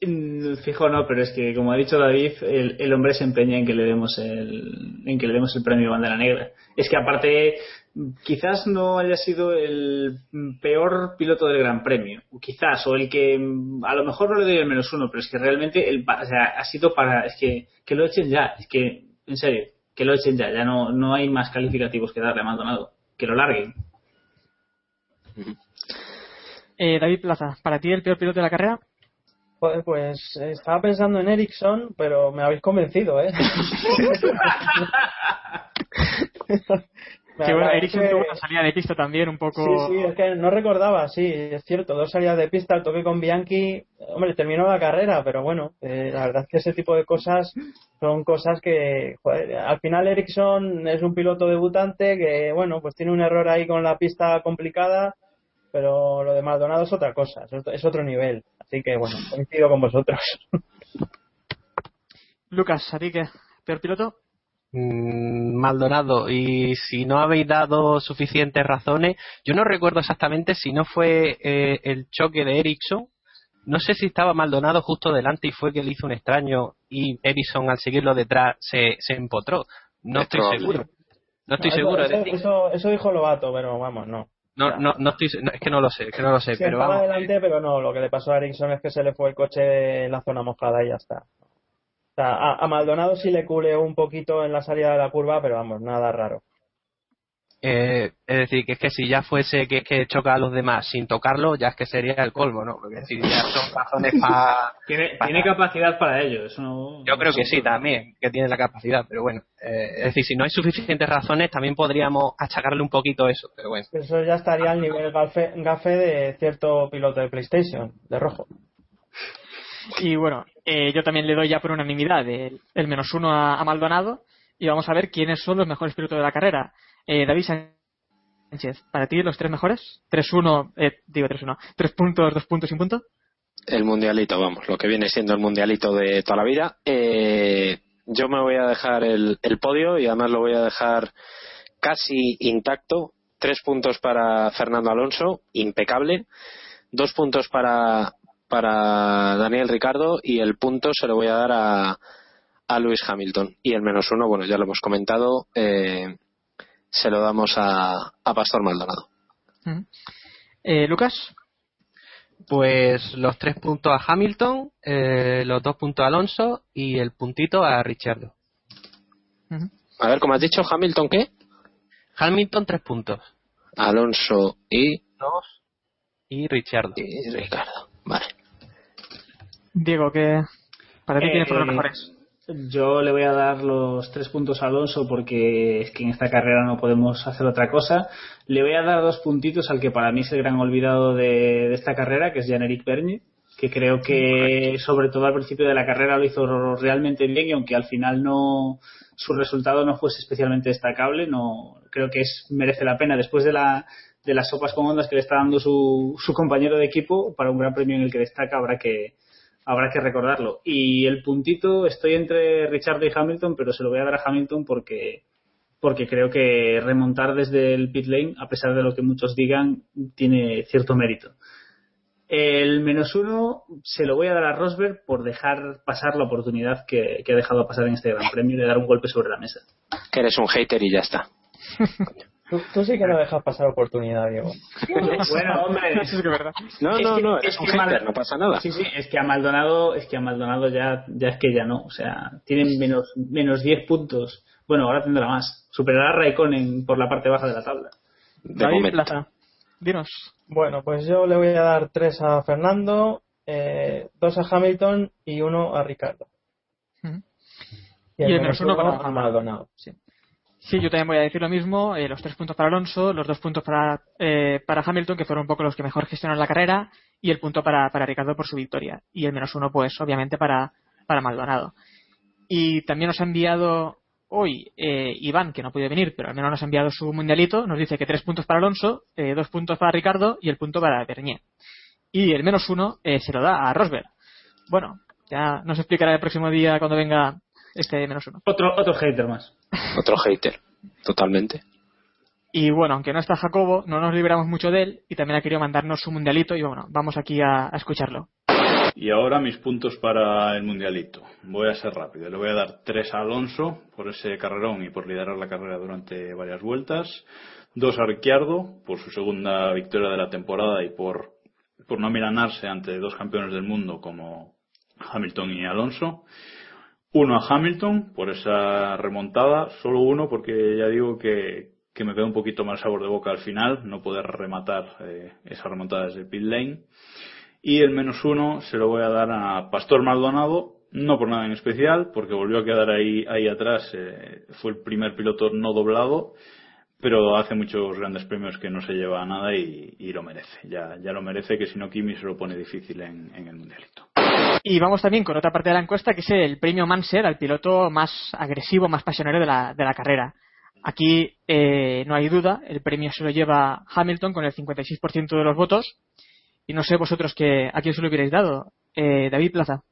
S6: Mm, Fijo no, pero es que como ha dicho David, el, el hombre se empeña en que le demos el, en que le demos el premio bandera negra. Es que aparte, quizás no haya sido el peor piloto del Gran Premio, quizás, o el que a lo mejor no le doy el menos uno, pero es que realmente el, pa- o sea, ha sido para, es que, que lo echen ya, es que, en serio, que lo echen ya, ya no, no hay más calificativos que darle a Maldonado, que lo larguen.
S2: Eh, David Plaza, ¿para ti el peor piloto de la carrera?
S4: Joder, pues estaba pensando en Ericsson, pero me habéis convencido, ¿eh?
S2: Que bueno, Ericsson
S4: que-
S2: tuvo una salida de pista también un poco...
S4: Sí, sí, es que no recordaba, sí, es cierto, dos salidas de pista, el toque con Bianchi, hombre, terminó la carrera, pero bueno, eh, la verdad es que ese tipo de cosas son cosas que, joder, al final Ericsson es un piloto debutante que, bueno, pues tiene un error ahí con la pista complicada, pero lo de Maldonado es otra cosa, es otro- nivel, así que bueno, coincido con vosotros.
S2: Lucas, ¿a ti qué? ¿Peor piloto?
S5: Mm, Maldonado, y si no habéis dado suficientes razones, yo no recuerdo exactamente si no fue eh, el choque de Ericsson, no sé si estaba Maldonado justo delante y fue que le hizo un extraño y Ericsson al seguirlo detrás se, se empotró. No
S3: Es
S5: estoy
S3: probable.
S5: seguro. No estoy
S4: eso,
S5: seguro.
S4: Eso, eso, eso dijo Lobato, pero vamos, no.
S5: No, no, no estoy, no, es que no lo sé, es que no lo sé,
S4: Sí,
S5: pero
S4: estaba
S5: vamos.
S4: adelante, pero no, lo que le pasó a Ericsson es que se le fue el coche en la zona mojada y ya está. O sea, a, a Maldonado sí le culeó un poquito en la salida de la curva, pero vamos, nada raro.
S5: Eh, es decir, que es que si ya fuese que es que choca a los demás sin tocarlo, ya es que sería el colmo, ¿no? Porque es decir, ya son razones para...
S6: Tiene, tiene capacidad para ello. Eso no-
S5: Yo creo que sí, también, que tiene la capacidad, pero bueno. eh, es decir, si no hay suficientes razones, también podríamos achacarle un poquito eso, pero bueno.
S4: Eso ya estaría al nivel gafe, gafe de cierto piloto de PlayStation, de rojo.
S2: Y bueno, eh, yo también le doy ya por unanimidad el, el menos uno a, a Maldonado y vamos a ver quiénes son los mejores pilotos de la carrera. Eh, David Sánchez, para ti los tres mejores, 3-1, eh, digo 3-1, 3 puntos, 2 puntos y un punto.
S3: El mundialito, vamos, lo que viene siendo el mundialito de toda la vida. Eh, yo me voy a dejar el, podio y además lo voy a dejar casi intacto. Tres puntos para Fernando Alonso, impecable. Dos puntos para, para Daniel Ricardo y el punto se lo voy a dar a, a Lewis Hamilton. Y el menos uno, bueno, ya lo hemos comentado, eh, se lo damos a, a Pastor Maldonado.
S2: Ujú. Eh, Lucas,
S5: Pues los tres puntos a Hamilton, eh, los dos puntos a Alonso y el puntito a Richardo.
S3: A ver, como has dicho, Hamilton, ¿qué?
S5: Hamilton tres puntos.
S3: Alonso y,
S5: Dos y Richardo.
S3: y Ricardo. Vale.
S2: Diego, que para ti
S6: Eh,
S2: quiénes fueron los mejores.
S6: Yo le voy a dar los tres puntos a Alonso porque es que en esta carrera no podemos hacer otra cosa. Le voy a dar dos puntitos al que para mí es el gran olvidado de, de esta carrera, que es Jan-Eric Bernier, que creo que sobre todo al principio de la carrera lo hizo realmente bien y aunque al final no su resultado no fuese especialmente destacable, no creo que es merece la pena después de la de las sopas con ondas que le está dando su, su compañero de equipo para un gran premio en el que destaca habrá que habrá que recordarlo. Y el puntito, estoy entre Richard y Hamilton, pero se lo voy a dar a Hamilton porque, porque creo que remontar desde el pit lane, a pesar de lo que muchos digan, tiene cierto mérito. El menos uno se lo voy a dar a Rosberg por dejar pasar la oportunidad que, que ha dejado pasar en este Gran Premio de dar un golpe sobre la mesa.
S3: Que eres un hater y ya está.
S4: Tú, tú sí que no dejas pasar oportunidad, Diego.
S6: bueno, hombre,
S2: Eso es que es verdad.
S3: No,
S6: Es
S3: no,
S6: que-
S3: no,
S6: es
S3: eres un
S6: que
S3: hater, no pasa nada.
S6: Sí, sí, es que a Maldonado, es que a Maldonado ya, ya es que ya no, o sea, tienen menos, menos 10 puntos. Bueno, ahora tendrá más. Superará a Raikkonen por la parte baja de la tabla.
S3: De
S2: David
S3: momento.
S2: Plaza, dinos.
S4: Bueno, pues yo le voy a dar tres a Fernando, eh, dos a Hamilton y uno a Ricardo. Y el,
S2: Y el
S4: menos
S2: menos uno
S4: uno
S2: para
S4: a Maldonado. Sí.
S2: Sí, yo también voy a decir lo mismo. eh, los tres puntos para Alonso, los dos puntos para, eh, para Hamilton, que fueron un poco los que mejor gestionaron la carrera, y el punto para, para Ricardo por su victoria. Y el menos uno, pues, obviamente, para, para Maldonado. Y también nos ha enviado hoy eh, Iván, que no puede venir, pero al menos nos ha enviado su mundialito. Nos dice que tres puntos para Alonso, eh, dos puntos para Ricardo y el punto para Bernier. Y el menos uno se lo da a Rosberg. Bueno, ya nos explicará el próximo día cuando venga este menos uno.
S6: Otro, otro hater más.
S3: Otro hater, totalmente.
S2: Y bueno, aunque no está Jacobo, no nos liberamos mucho de él y también ha querido mandarnos su mundialito y bueno, vamos aquí a, a escucharlo.
S7: Y ahora mis puntos para el mundialito. Voy a ser rápido. Le voy a dar tres a Alonso por ese carrerón y por liderar la carrera durante varias vueltas. Dos a Ricciardo por su segunda victoria de la temporada y por, por no miranarse ante dos campeones del mundo como Hamilton y Alonso. Uno a Hamilton por esa remontada. Solo uno porque ya digo que, me queda un poquito mal sabor de boca al final. No poder rematar eh, esa remontada desde pit lane. Y el menos uno se lo voy a dar a Pastor Maldonado, no por nada en especial, porque volvió a quedar ahí, ahí atrás. eh, fue el primer piloto no doblado, pero hace muchos grandes premios que no se lleva a nada y, lo merece. Ya, ya lo merece, que si no Kimi se lo pone difícil en el mundialito.
S2: Y vamos también con otra parte de la encuesta que es el premio Manser al piloto más agresivo, más pasionero de la, de la carrera. Aquí eh, no hay duda, el premio se lo lleva Hamilton con el 56% de los votos. Y no sé vosotros que, a quién se lo hubierais dado. Eh, David Plaza.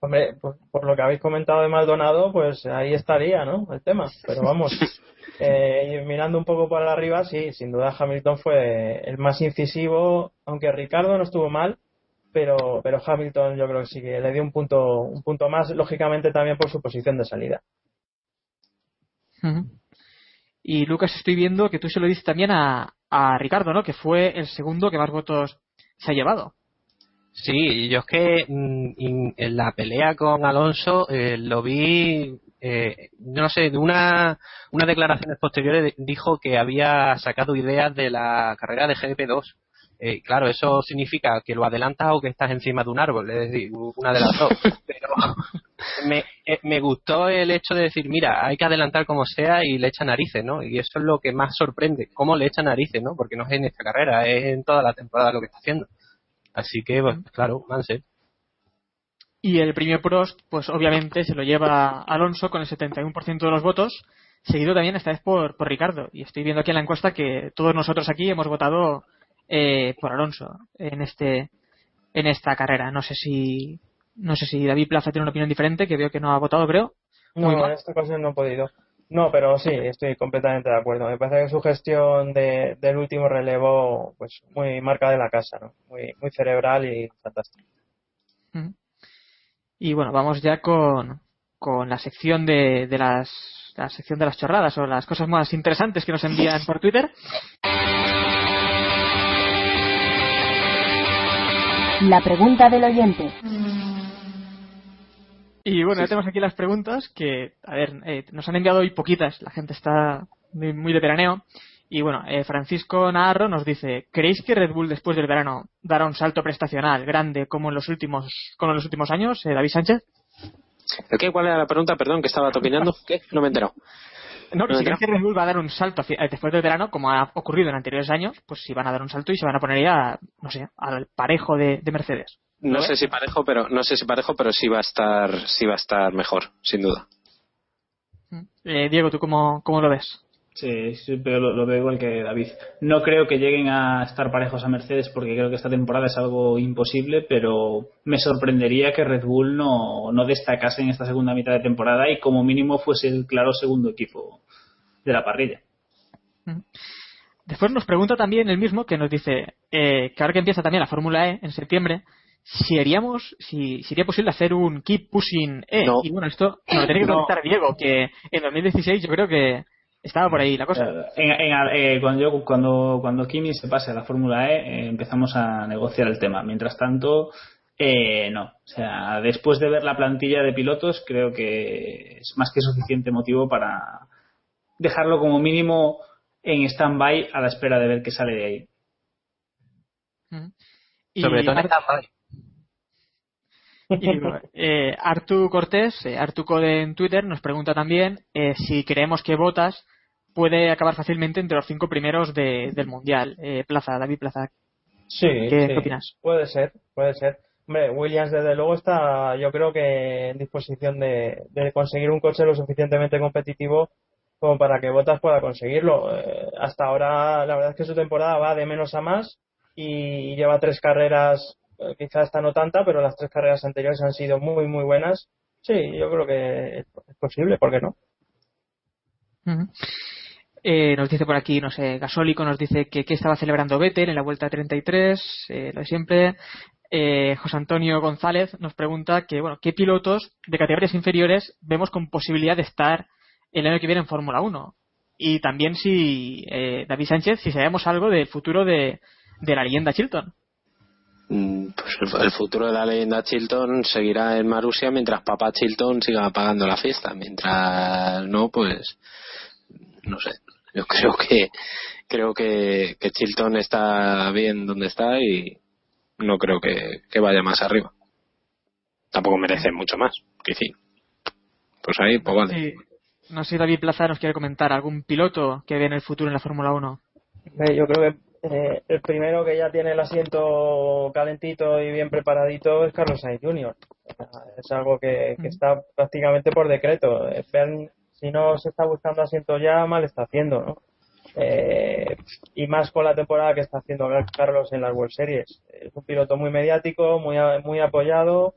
S4: Hombre, por, por lo que habéis comentado de Maldonado, pues ahí estaría, ¿no? El tema. Pero vamos, eh, mirando un poco para arriba, sí, sin duda Hamilton fue el más incisivo, aunque Ricardo no estuvo mal, pero, pero Hamilton yo creo que sí que le dio un punto, un punto más, lógicamente también por su posición de salida.
S2: Y Lucas, estoy viendo que tú se lo dices también a, a Ricardo, ¿no? Que fue el segundo que más votos se ha llevado.
S5: Sí, yo es que mm, en la pelea con Alonso eh, lo vi, eh, no sé, de una, unas declaraciones posteriores dijo que había sacado ideas de la carrera de GP2. Eh, claro, eso significa que lo adelantas o que estás encima de un árbol, es decir, una de las dos. Pero me, eh, me gustó el hecho de decir, mira, hay que adelantar como sea y le echa narices, ¿no? Y eso es lo que más sorprende, cómo le echa narices, ¿no? Porque no es en esta carrera, es en toda la temporada lo que está haciendo. Así que, pues, claro, Mansell.
S2: Y el premio Prost, pues obviamente se lo lleva Alonso con el 71% de los votos, seguido también esta vez por, por Ricardo. Y estoy viendo aquí en la encuesta que todos nosotros aquí hemos votado eh, por Alonso en este en esta carrera. No sé si no sé si David Plaza tiene una opinión diferente, que veo que no ha votado, creo.
S4: No, en esta ocasión no he podido. No, pero sí, estoy completamente de acuerdo. Me parece que su gestión de, del último relevo, pues muy marca de la casa, ¿no? Muy, muy cerebral y fantástico.
S2: Y bueno, vamos ya con, con la sección de, de las la sección de las chorradas o las cosas más interesantes que nos envían por Twitter.
S8: La pregunta del oyente.
S2: Y bueno, ya tenemos aquí las preguntas que, a ver, eh, nos han enviado hoy poquitas, la gente está muy, muy de veraneo. Y bueno, eh, Francisco Navarro nos dice, ¿creéis que Red Bull después del verano dará un salto prestacional grande como en los últimos, como en los últimos años, eh, David Sánchez?
S3: ¿El qué? ¿Cuál era la pregunta? Perdón, que estaba opinando. ¿Qué? No me he enterado.
S2: No,
S3: No,
S2: si crees que Red Bull va a dar un salto eh, después del verano, como ha ocurrido en anteriores años, pues si van a dar un salto y se van a poner ya, no sé, al parejo de, de Mercedes.
S3: No
S2: ¿Lo
S3: sé si parejo, pero no sé si parejo, pero sí va a estar, sí va a estar mejor, sin duda.
S2: Eh, Diego, ¿tú cómo, cómo lo ves?
S6: Sí, sí, pero lo, lo veo igual que David. No creo que lleguen a estar parejos a Mercedes porque creo que esta temporada es algo imposible, pero me sorprendería que Red Bull no, no destacase en esta segunda mitad de temporada y como mínimo fuese el claro segundo equipo de la parrilla.
S2: Después nos pregunta también el mismo que nos dice eh, que ahora que empieza también la Fórmula E en septiembre, si haríamos, si sería posible hacer un Keep Pushing E.
S3: No.
S2: Y bueno, esto nos lo tiene que
S6: No.
S2: comentar Diego, que en 2016 yo creo que estaba por ahí la cosa.
S6: En- en- eh, cuando, yo- cuando, cuando Kimi se pase a la Fórmula E, eh, empezamos a negociar el tema. Mientras tanto, eh, no. O sea, después de ver la plantilla de pilotos, creo que es más que suficiente motivo para dejarlo como mínimo en stand-by a la espera de ver qué sale de ahí.
S2: Y
S5: Sobre todo en fase.
S2: Y eh, Artu Cortés, eh, Artucode en Twitter, nos pregunta también eh, si creemos que Botas puede acabar fácilmente entre los cinco primeros de- del Mundial. Eh, Plaza, David Plaza,
S4: Sí,
S2: ¿qué,
S4: sí.
S2: qué opinas?
S4: Puede ser, puede ser. Hombre, Williams desde luego está, yo creo que en disposición de, de conseguir un coche lo suficientemente competitivo como para que Bottas pueda conseguirlo. Eh, hasta ahora la verdad es que su temporada va de menos a más y lleva tres carreras, eh, quizás esta no tanta, pero las tres carreras anteriores han sido muy, muy buenas. Sí, yo creo que es posible, ¿por qué no?
S2: Ujú. Eh, nos dice por aquí, no sé, Gasólico nos dice que, que estaba celebrando Vettel en la vuelta 33, eh, lo de siempre. Eh, José Antonio González nos pregunta que, bueno, ¿qué pilotos de categorías inferiores vemos con posibilidad de estar el año que viene en Fórmula 1? Y también si, eh, David Sánchez, si sabemos algo del futuro de, de la leyenda Chilton.
S3: Mm, Pues el- futuro de la leyenda Chilton seguirá en Marusia mientras papá Chilton siga pagando la fiesta. Mientras no, pues no sé. Yo creo que creo que, que Chilton está bien donde está y no creo que, que vaya más arriba. Tampoco merece mucho más. Que sí. Pues ahí, pues vale.
S2: Sí. No sé si David Plaza nos quiere comentar algún piloto que ve en el futuro en la Fórmula 1.
S4: Eh, Yo creo que eh, el primero que ya tiene el asiento calentito y bien preparadito es Carlos Sainz Jr. Es algo que, que está prácticamente por decreto. Vean, si no se está buscando asiento ya, mal está haciendo, ¿no? Eh, y más con la temporada que está haciendo Carlos en las World Series. Es un piloto muy mediático, muy, muy apoyado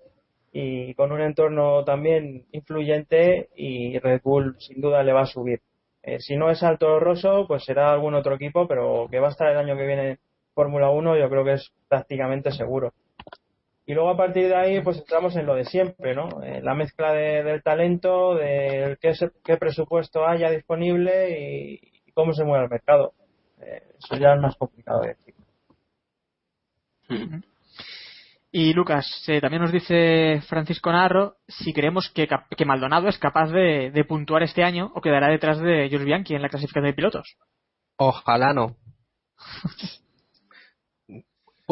S4: y con un entorno también influyente y Red Bull sin duda le va a subir. Eh, si no es Alto Rosso, pues será algún otro equipo, pero que va a estar el año que viene en Fórmula 1 yo creo que es prácticamente seguro. Y luego a partir de ahí pues entramos en lo de siempre, ¿no? Eh, la mezcla de- del talento, de qué, se- qué presupuesto haya disponible y, y cómo se mueve el mercado. Eh, eso ya es más complicado de decir.
S2: Y Lucas, eh, también nos dice Francisco Narro si creemos que Maldonado es capaz de, de puntuar este año o quedará detrás de Jules Bianchi en la clasificación de pilotos.
S5: Ojalá no.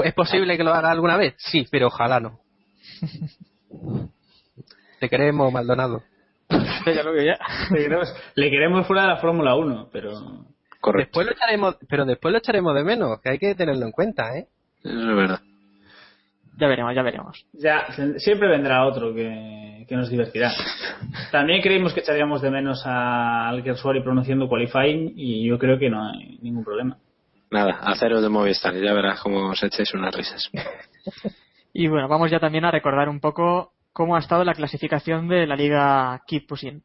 S5: ¿Es posible que lo haga alguna vez? Sí, pero ojalá no. Te queremos, Maldonado.
S2: ya lo veo ya.
S6: Le queremos, le queremos fuera de la Fórmula 1, pero.
S5: Después lo echaremos, pero después lo echaremos de menos, que hay que tenerlo en cuenta, ¿eh?
S3: Eso es verdad.
S2: Ya veremos, ya veremos.
S6: Ya, siempre vendrá otro que, que nos divertirá. También creímos que echaríamos de menos a Alguersuari pronunciando qualifying y yo creo que no hay ningún problema.
S3: Nada, a cero de Movistar, ya verás cómo os echéis unas risas.
S2: Y bueno, vamos ya también a recordar un poco cómo ha estado la clasificación de la liga Keep Pushing.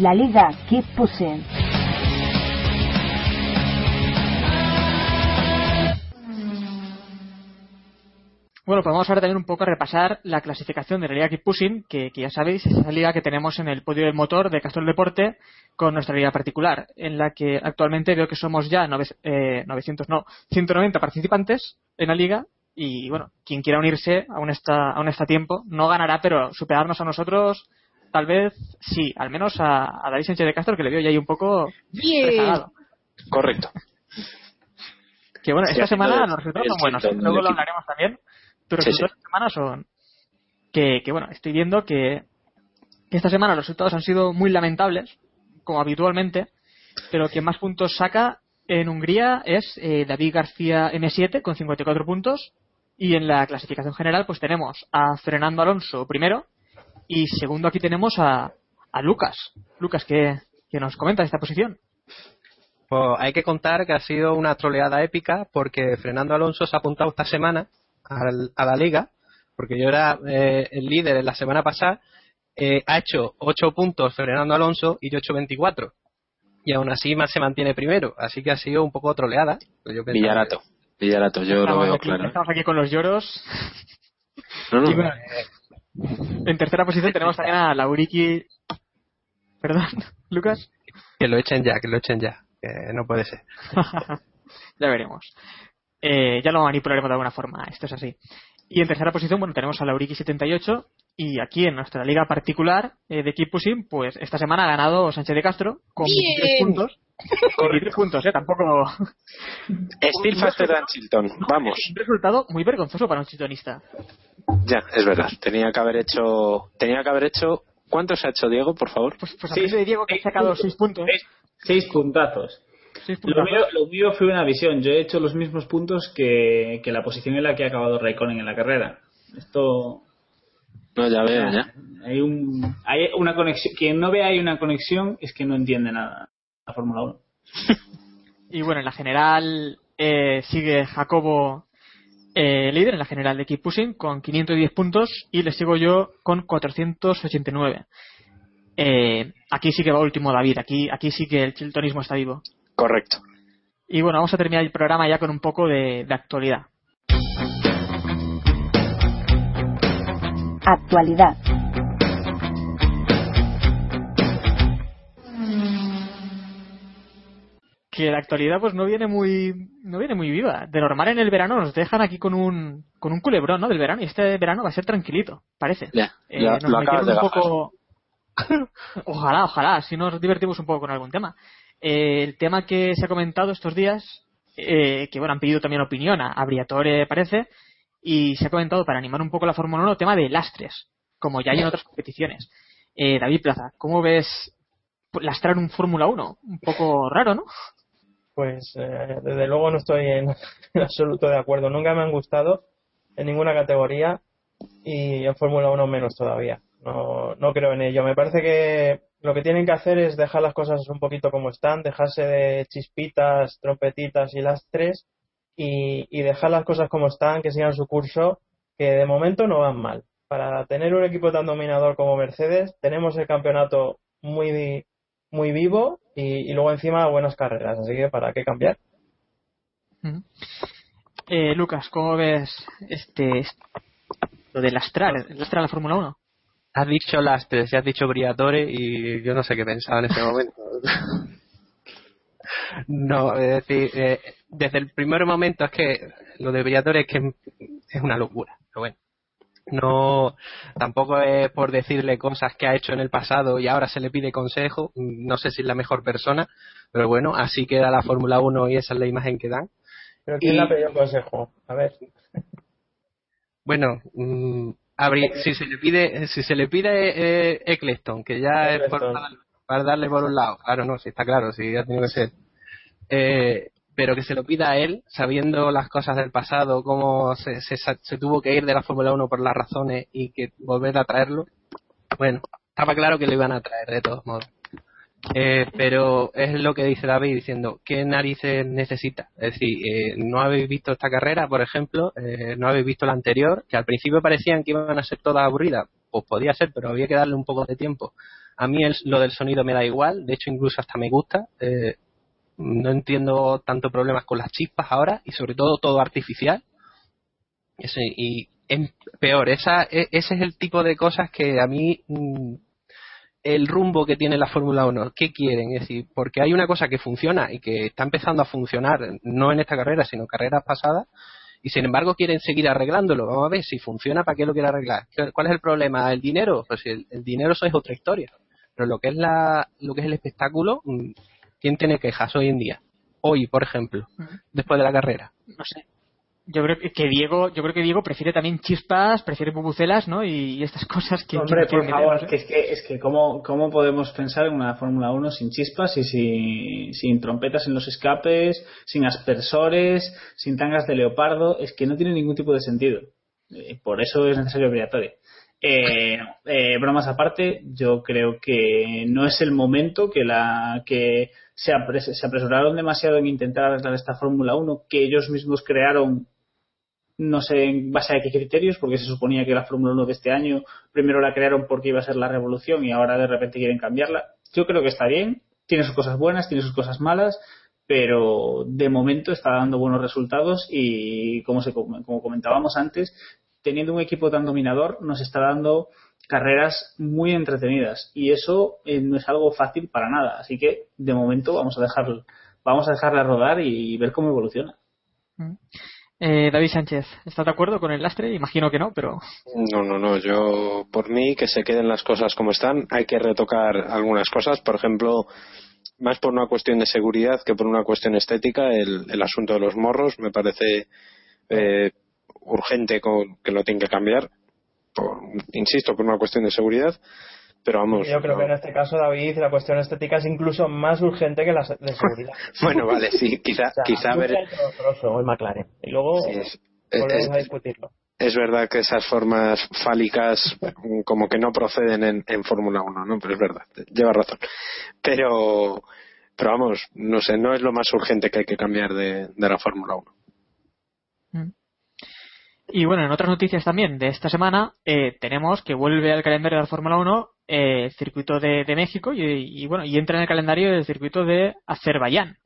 S8: La Liga Keep Pushing.
S2: Bueno, pues vamos ahora también un poco a repasar la clasificación de la Liga Keep Pushing, que, que ya sabéis, es esa liga que tenemos en el podio del motor de Castrol Deporte con nuestra liga particular, en la que actualmente veo que somos ya nove- eh, 900, no, 190 participantes en la liga y bueno, quien quiera unirse aún está, aún está a tiempo, no ganará, pero superarnos a nosotros tal vez sí, al menos a, a David Sánchez de Castro que le veo ya ahí un poco rezagado.
S3: Correcto.
S2: Que bueno,
S3: Sí,
S2: esta semana los resultados son buenos, ¿eh? luego lo hablaremos también. Pero los
S3: Sí,
S2: resultados de esta semana son que, que bueno, estoy viendo que, que esta semana los resultados han sido muy lamentables, como habitualmente, pero quien más puntos saca en Hungría es eh, David García M7 con 54 puntos y en la clasificación general pues tenemos a Fernando Alonso primero y segundo aquí tenemos a, a Lucas. Lucas, ¿qué, qué nos comenta de esta posición?
S5: Pues hay que contar que ha sido una troleada épica porque Fernando Alonso se ha apuntado esta semana al- a la liga, porque yo era eh, el líder en la semana pasada, eh, ha hecho 8 puntos Fernando Alonso y yo he hecho 24. Y aún así más se mantiene primero, así que ha sido un poco troleada. Pues yo
S3: Villarato. Villarato, yo lo veo
S2: aquí,
S3: claro.
S2: estamos aquí con los lloros.
S3: No, no.
S2: Y bueno, en tercera posición tenemos también a Lauriki. Perdón, Lucas.
S5: Que lo echen ya, que lo echen ya, que no puede ser.
S2: ya veremos. Eh, ya lo manipularemos de alguna forma, esto es así. Y en tercera posición, bueno, tenemos a Lauriki 78 y aquí en nuestra liga particular eh, de Keep Pushing, pues esta semana ha ganado Sánchez de Castro con 23
S3: Bien.
S2: puntos. 23 puntos, eh, tampoco...
S3: Still faster than Chilton. Vamos.
S2: Un resultado muy vergonzoso para un chiltonista.
S3: Ya, es verdad. Tenía que haber hecho. Tenía que haber hecho. ¿Cuántos ha hecho Diego, por favor?
S2: Pues, pues aprende de Diego que ha sacado 6 puntos.
S6: Seis puntazos. Lo mío, lo mío fue una visión. Yo he hecho los mismos puntos que, que la posición en la que ha acabado Raikkonen en la carrera. Esto.
S3: No, ya veo, ya.
S6: Hay, un, hay una conexión. Quien no ve hay una conexión es que no entiende nada la Fórmula 1.
S2: Y bueno, en la general eh, sigue Jacobo eh, líder en la general de Keep Pushing con 510 puntos y le sigo yo con 489. Eh, aquí sí que va último David, aquí, aquí sí que el chiltonismo está vivo.
S3: Correcto.
S2: Y bueno, vamos a terminar el programa ya con un poco de, de actualidad.
S8: Actualidad.
S2: Que la actualidad pues no viene muy no viene muy viva. De normal en el verano nos dejan aquí con un con un culebrón, ¿no? Del verano y este verano va a ser tranquilito, parece.
S3: Ya,
S2: Eh, nos
S3: lo acabas
S2: metieron
S3: de
S2: un poco ojalá, ojalá, si nos divertimos un poco con algún tema. Eh, el tema que se ha comentado estos días, eh, que bueno, han pedido también opinión a, a Briatore, parece, y se ha comentado para animar un poco la Fórmula 1 el tema de lastres, como ya hay en otras competiciones. Eh, David Plaza, ¿cómo ves lastrar un Fórmula 1? Un poco raro, ¿no?
S4: Pues eh, desde luego no estoy en, absoluto de acuerdo. Nunca me han gustado en ninguna categoría y en Fórmula 1 menos todavía. No, no creo en ello. Me parece que lo que tienen que hacer es dejar las cosas un poquito como están, dejarse de chispitas, trompetitas y lastres y, y dejar las cosas como están, que sigan su curso, que de momento no van mal. Para tener un equipo tan dominador como Mercedes, tenemos el campeonato muy, muy vivo y, y luego encima buenas carreras. Así que, ¿para qué cambiar?
S2: Eh, Lucas, ¿cómo ves este, lo de lastrar, lastrar la Fórmula 1?
S5: Has dicho lastres y has dicho Briatore y yo no sé qué pensaba en ese momento. no, es decir, eh, desde el primer momento es que lo de Briatore es que es una locura. Pero bueno, no, tampoco es por decirle cosas que ha hecho en el pasado y ahora se le pide consejo. No sé si es la mejor persona, pero bueno, así queda la Fórmula 1 y esa es la imagen que dan.
S4: ¿Pero quién
S5: Y-
S4: le ha pedido consejo? A ver.
S5: Bueno, mm, habría- si se le pide, si se le pide eh, Eccleston, que ya es por, para darle por un lado, claro, no, sí está claro, sí ha tenido que ser. Eh, pero que se lo pida a él, sabiendo las cosas del pasado, cómo se, se, se tuvo que ir de la Fórmula 1 por las razones y que volver a traerlo, bueno, estaba claro que lo iban a traer de todos modos. Eh, pero es lo que dice David diciendo, ¿qué narices necesita? Es decir, eh, no habéis visto esta carrera, por ejemplo, eh, no habéis visto la anterior, que al principio parecían que iban a ser todas aburridas, pues podía ser, pero había que darle un poco de tiempo. A mí el- lo del sonido me da igual, de hecho incluso hasta me gusta. eh, no entiendo tanto problemas con las chispas ahora y sobre todo todo artificial. Y es peor, esa, e- ese es el tipo de cosas que a mí mm, el rumbo que tiene la Fórmula 1, ¿qué quieren? Es decir, porque hay una cosa que funciona y que está empezando a funcionar, no en esta carrera, sino en carreras pasadas, y sin embargo quieren seguir arreglándolo. Vamos a ver si funciona, ¿para qué lo quiere arreglar? ¿Qué- ¿Cuál es el problema? ¿El dinero? Pues el, el dinero eso es otra historia. Pero lo que es la, lo que es el espectáculo, mm, ¿quién tiene quejas hoy en día? Hoy, por ejemplo, después de la carrera.
S2: No sé. Yo creo que Diego, yo creo que Diego prefiere también chispas, prefiere bubucelas, ¿no? Y, y estas cosas que.
S6: Hombre,
S2: que-
S6: por favor,
S2: no sé.
S6: que es que, es que ¿cómo, ¿cómo podemos pensar en una Fórmula 1 sin chispas y sin, sin trompetas en los escapes, sin aspersores, sin tangas de leopardo? Es que no tiene ningún tipo de sentido. Eh, por eso es necesario obligatorio. Eh, eh, bromas aparte, yo creo que no es el momento que la que se, apres- se apresuraron demasiado en intentar arreglar esta Fórmula 1 que ellos mismos crearon no sé en base a qué criterios, porque se suponía que la Fórmula 1 de este año primero la crearon porque iba a ser la revolución y ahora de repente quieren cambiarla. Yo creo que está bien, tiene sus cosas buenas, tiene sus cosas malas, pero de momento está dando buenos resultados y como, se, como comentábamos antes, teniendo un equipo tan dominador nos está dando carreras muy entretenidas y eso eh, no es algo fácil para nada. Así que de momento vamos a dejar, vamos a dejarla rodar y ver cómo evoluciona.
S2: Eh, David Sánchez, ¿estás de acuerdo con el lastre? Imagino que no, pero.
S3: No, no, no. Yo, por mí, que se queden las cosas como están. Hay que retocar algunas cosas. Por ejemplo, más por una cuestión de seguridad que por una cuestión estética, el, el asunto de los morros me parece eh, urgente con, que lo tienen que cambiar. Por, insisto, por una cuestión de seguridad. Pero vamos.
S4: Yo creo
S3: no.
S4: que en este caso, David, la cuestión estética es incluso más urgente que la de seguridad.
S3: Bueno, vale, sí, quizá,
S4: O sea,
S3: quizá ver.
S4: mucho trozo el McLaren. Y luego
S3: Sí, es-
S4: volvemos
S3: es-
S4: a discutirlo.
S3: es verdad que esas formas fálicas como que no proceden en, en Fórmula 1, ¿no? Pero es verdad, lleva razón. Pero, pero vamos, no sé, no es lo más urgente que hay que cambiar de, de la Fórmula 1.
S2: Y bueno, en otras noticias también de esta semana, eh, tenemos que vuelve al calendario de la Fórmula 1 eh, el circuito de, México y, y bueno, y entra en el calendario el circuito de Azerbaiyán.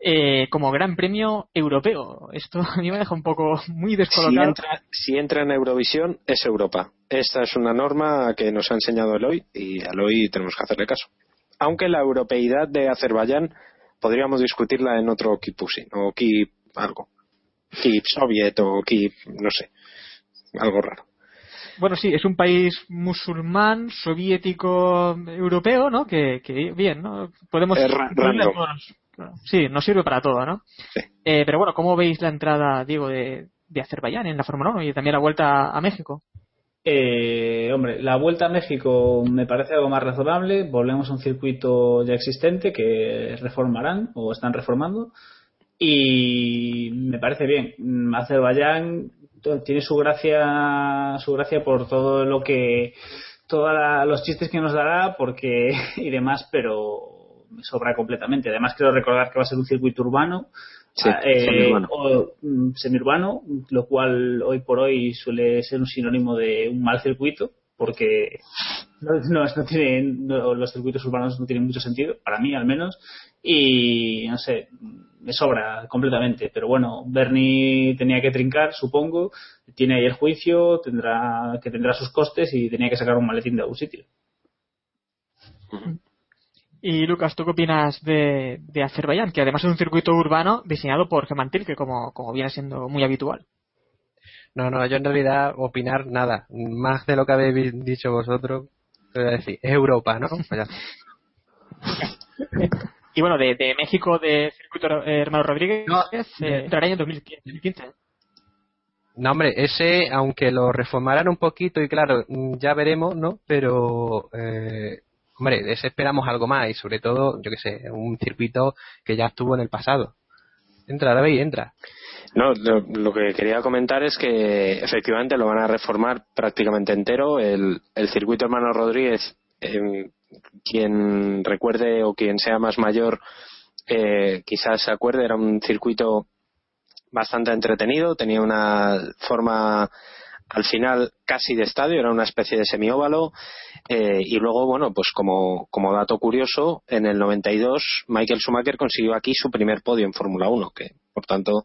S2: Eh, como gran premio europeo. Esto a mí me deja un poco muy descolocado.
S3: si entra en Eurovisión, es Europa. Esta es una norma que nos ha enseñado Eloy y a Eloy tenemos que hacerle caso. Aunque la europeidad de Azerbaiyán podríamos discutirla en otro Kipusin o Kip algo. Kip Soviet o Kip, no sé, algo raro.
S2: Bueno, sí, es un país musulmán, soviético, europeo, ¿no? Que, que bien, ¿no? Podemos...
S3: Random.
S2: Sí, nos sirve para todo, ¿no? Eh, pero bueno, ¿cómo veis la entrada, Diego, de, de Azerbaiyán en la Fórmula 1 y también la vuelta a México?
S6: Eh, hombre, la vuelta a México me parece algo más razonable. Volvemos a un circuito ya existente que reformarán o están reformando. Y me parece bien. Azerbaiyán tiene su gracia, su gracia por todo lo que, todos los chistes que nos dará, porque y demás, pero me sobra completamente. Además, quiero recordar que va a ser un circuito urbano.
S3: Sí,
S6: ah, eh,
S3: semiurbano.
S6: o, mm, semiurbano, lo cual hoy por hoy suele ser un sinónimo de un mal circuito, porque no, no, no tienen, no, los circuitos urbanos no tienen mucho sentido, para mí al menos, y no sé, me sobra completamente. Pero bueno, Bernie tenía que trincar, supongo, tiene ahí el juicio, tendrá que tendrá sus costes y tenía que sacar un maletín de algún sitio.
S2: Y Lucas, ¿tú qué opinas de, de Azerbaiyán? Que además es un circuito urbano diseñado por Gemantil, que como, como viene siendo muy habitual.
S5: No, no, yo en realidad opinar nada. Más de lo que habéis dicho vosotros, te voy a decir, es Europa, ¿no? Pues ya.
S2: Y bueno, de, de México, de circuito eh, Hermano Rodríguez, eh, entrará en el 2015.
S5: No, hombre, ese, aunque lo reformaran un poquito, y claro, mm, ya veremos, ¿no? Pero, eh, hombre, de ese esperamos algo más, y sobre todo, yo qué sé, un circuito que ya estuvo en el pasado. Entra, David, entra.
S3: No, lo, lo que quería comentar es que efectivamente lo van a reformar prácticamente entero. El, el circuito Hermano Rodríguez, eh, quien recuerde o quien sea más mayor, eh, quizás se acuerde, era un circuito bastante entretenido, tenía una forma al final casi de estadio, era una especie de semióvalo. Eh, y luego, bueno, pues como, como dato curioso, en el 92 Michael Schumacher consiguió aquí su primer podio en Fórmula 1, que por tanto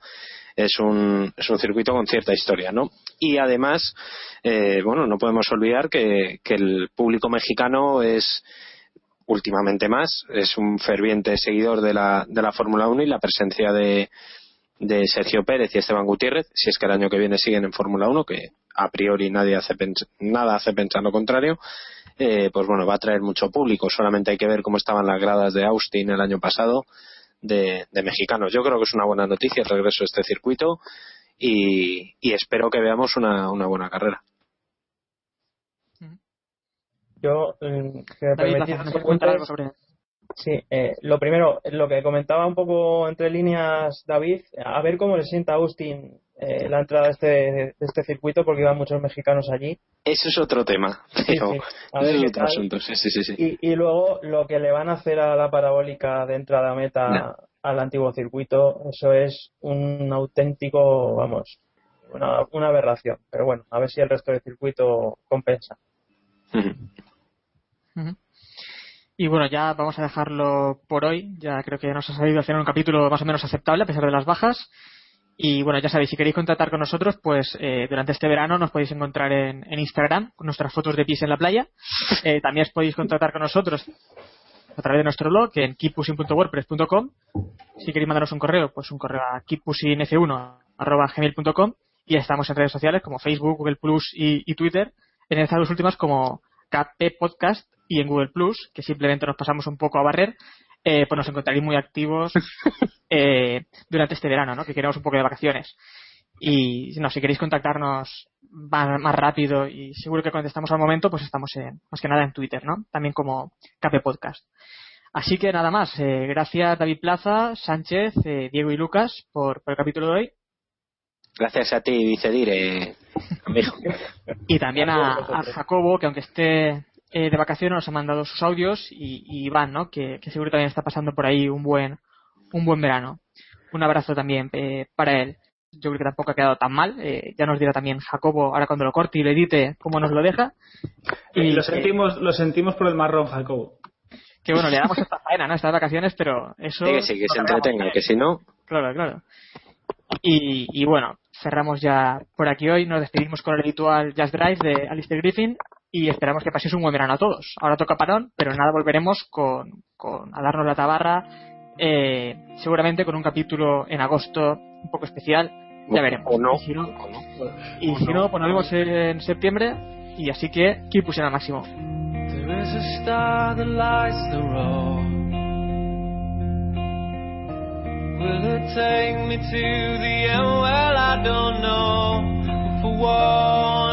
S3: es un, es un circuito con cierta historia, ¿no? Y además, eh, bueno, no podemos olvidar que, que el público mexicano es últimamente más, es un ferviente seguidor de la, de la Fórmula 1 y la presencia de, de Sergio Pérez y Esteban Gutiérrez, si es que el año que viene siguen en Fórmula 1, que a priori nadie hace nada hace pensar lo contrario, eh, pues bueno, va a traer mucho público. Solamente hay que ver cómo estaban las gradas de Austin el año pasado de, de mexicanos. Yo creo que es una buena noticia el regreso de este circuito y, y espero que veamos una, una buena carrera.
S4: Yo, eh, si me
S2: David,
S4: permitís,
S2: ¿nos
S4: dos
S2: quieres comentar algo
S4: apuntes.
S2: sobre
S4: Sí, eh, lo primero, lo que comentaba un poco entre líneas David, a ver cómo le sienta a Austin eh, la entrada de este, de este circuito, porque iban muchos mexicanos allí.
S3: Eso es otro tema, pero
S4: sí. A
S3: eso
S4: ver
S3: es otro
S4: tal.
S3: asunto. Sí, sí, sí. sí.
S4: Y, y luego lo que le van a hacer a la parabólica de entrada a meta
S3: No.
S4: al antiguo circuito, eso es un auténtico, vamos, una, una aberración. Pero bueno, a ver si el resto del circuito compensa.
S2: Y bueno, ya vamos a dejarlo por hoy. Ya creo que nos ha salido hacer un capítulo más o menos aceptable a pesar de las bajas. Y bueno, ya sabéis, si queréis contactar con nosotros, pues eh, durante este verano nos podéis encontrar en, en Instagram con nuestras fotos de pis en la playa. Eh, también os podéis contactar con nosotros a través de nuestro blog en keeppushing.wordpress.com. Si queréis mandarnos un correo, pues un correo a keeppushingf1.gmail.com y estamos en redes sociales como Facebook, Google Plus y, y Twitter. En estas dos últimas como KP Podcast y en Google Plus, que simplemente nos pasamos un poco a barrer, eh, pues nos encontraréis muy activos eh, durante este verano, ¿no? Que queremos un poco de vacaciones. Y no, si queréis contactarnos más, más rápido y seguro que contestamos al momento, pues estamos en, más que nada en Twitter, ¿no? También como KP Podcast. Así que nada más. eh, gracias David Plaza, Sánchez, eh, Diego y Lucas por, por el capítulo de hoy.
S3: Gracias a ti, Vicedire, amigo.
S2: Y también a. Jacobo, que aunque esté eh, de vacaciones, nos ha mandado sus audios, y, y Iván, ¿no? Que, que seguro también está pasando por ahí un buen, un buen verano. Un abrazo también eh, para él. Yo creo que tampoco ha quedado tan mal. eh, ya nos dirá también Jacobo, ahora cuando lo corte y lo edite, cómo nos lo deja.
S6: Y lo
S2: eh,
S6: sentimos, lo sentimos por el marrón, Jacobo.
S2: que bueno, le damos esta faena, ¿no? Estas vacaciones, pero eso.
S3: Sí, que sí, que se entretenga, que si no,
S2: Claro, claro. Y, y bueno, cerramos ya por aquí hoy. Nos despedimos con el habitual Jazz Drive de Alistair Griffin y esperamos que paséis un buen verano a todos. Ahora toca parón, pero nada, volveremos con, con a darnos la tabarra. eh, seguramente con un capítulo en agosto un poco especial. Ya veremos.
S3: o no,
S2: Y si no,
S3: o no.
S2: y si no, pues nos vemos en septiembre. Y así que, keep pushing al máximo.
S9: There is a star that lights the road. Will it take me to the end? Well, I don't know. For one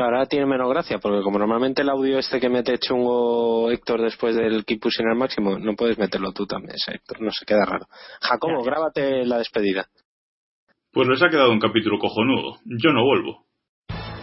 S3: Ahora tiene menos gracia, porque como normalmente el audio este que mete chungo Héctor después del Keep Pushing al máximo, no puedes meterlo tú también, ese Héctor, no se queda raro. Jacobo,
S2: ya.
S3: grábate la despedida.
S7: Pues les ha quedado un capítulo cojonudo. Yo no vuelvo.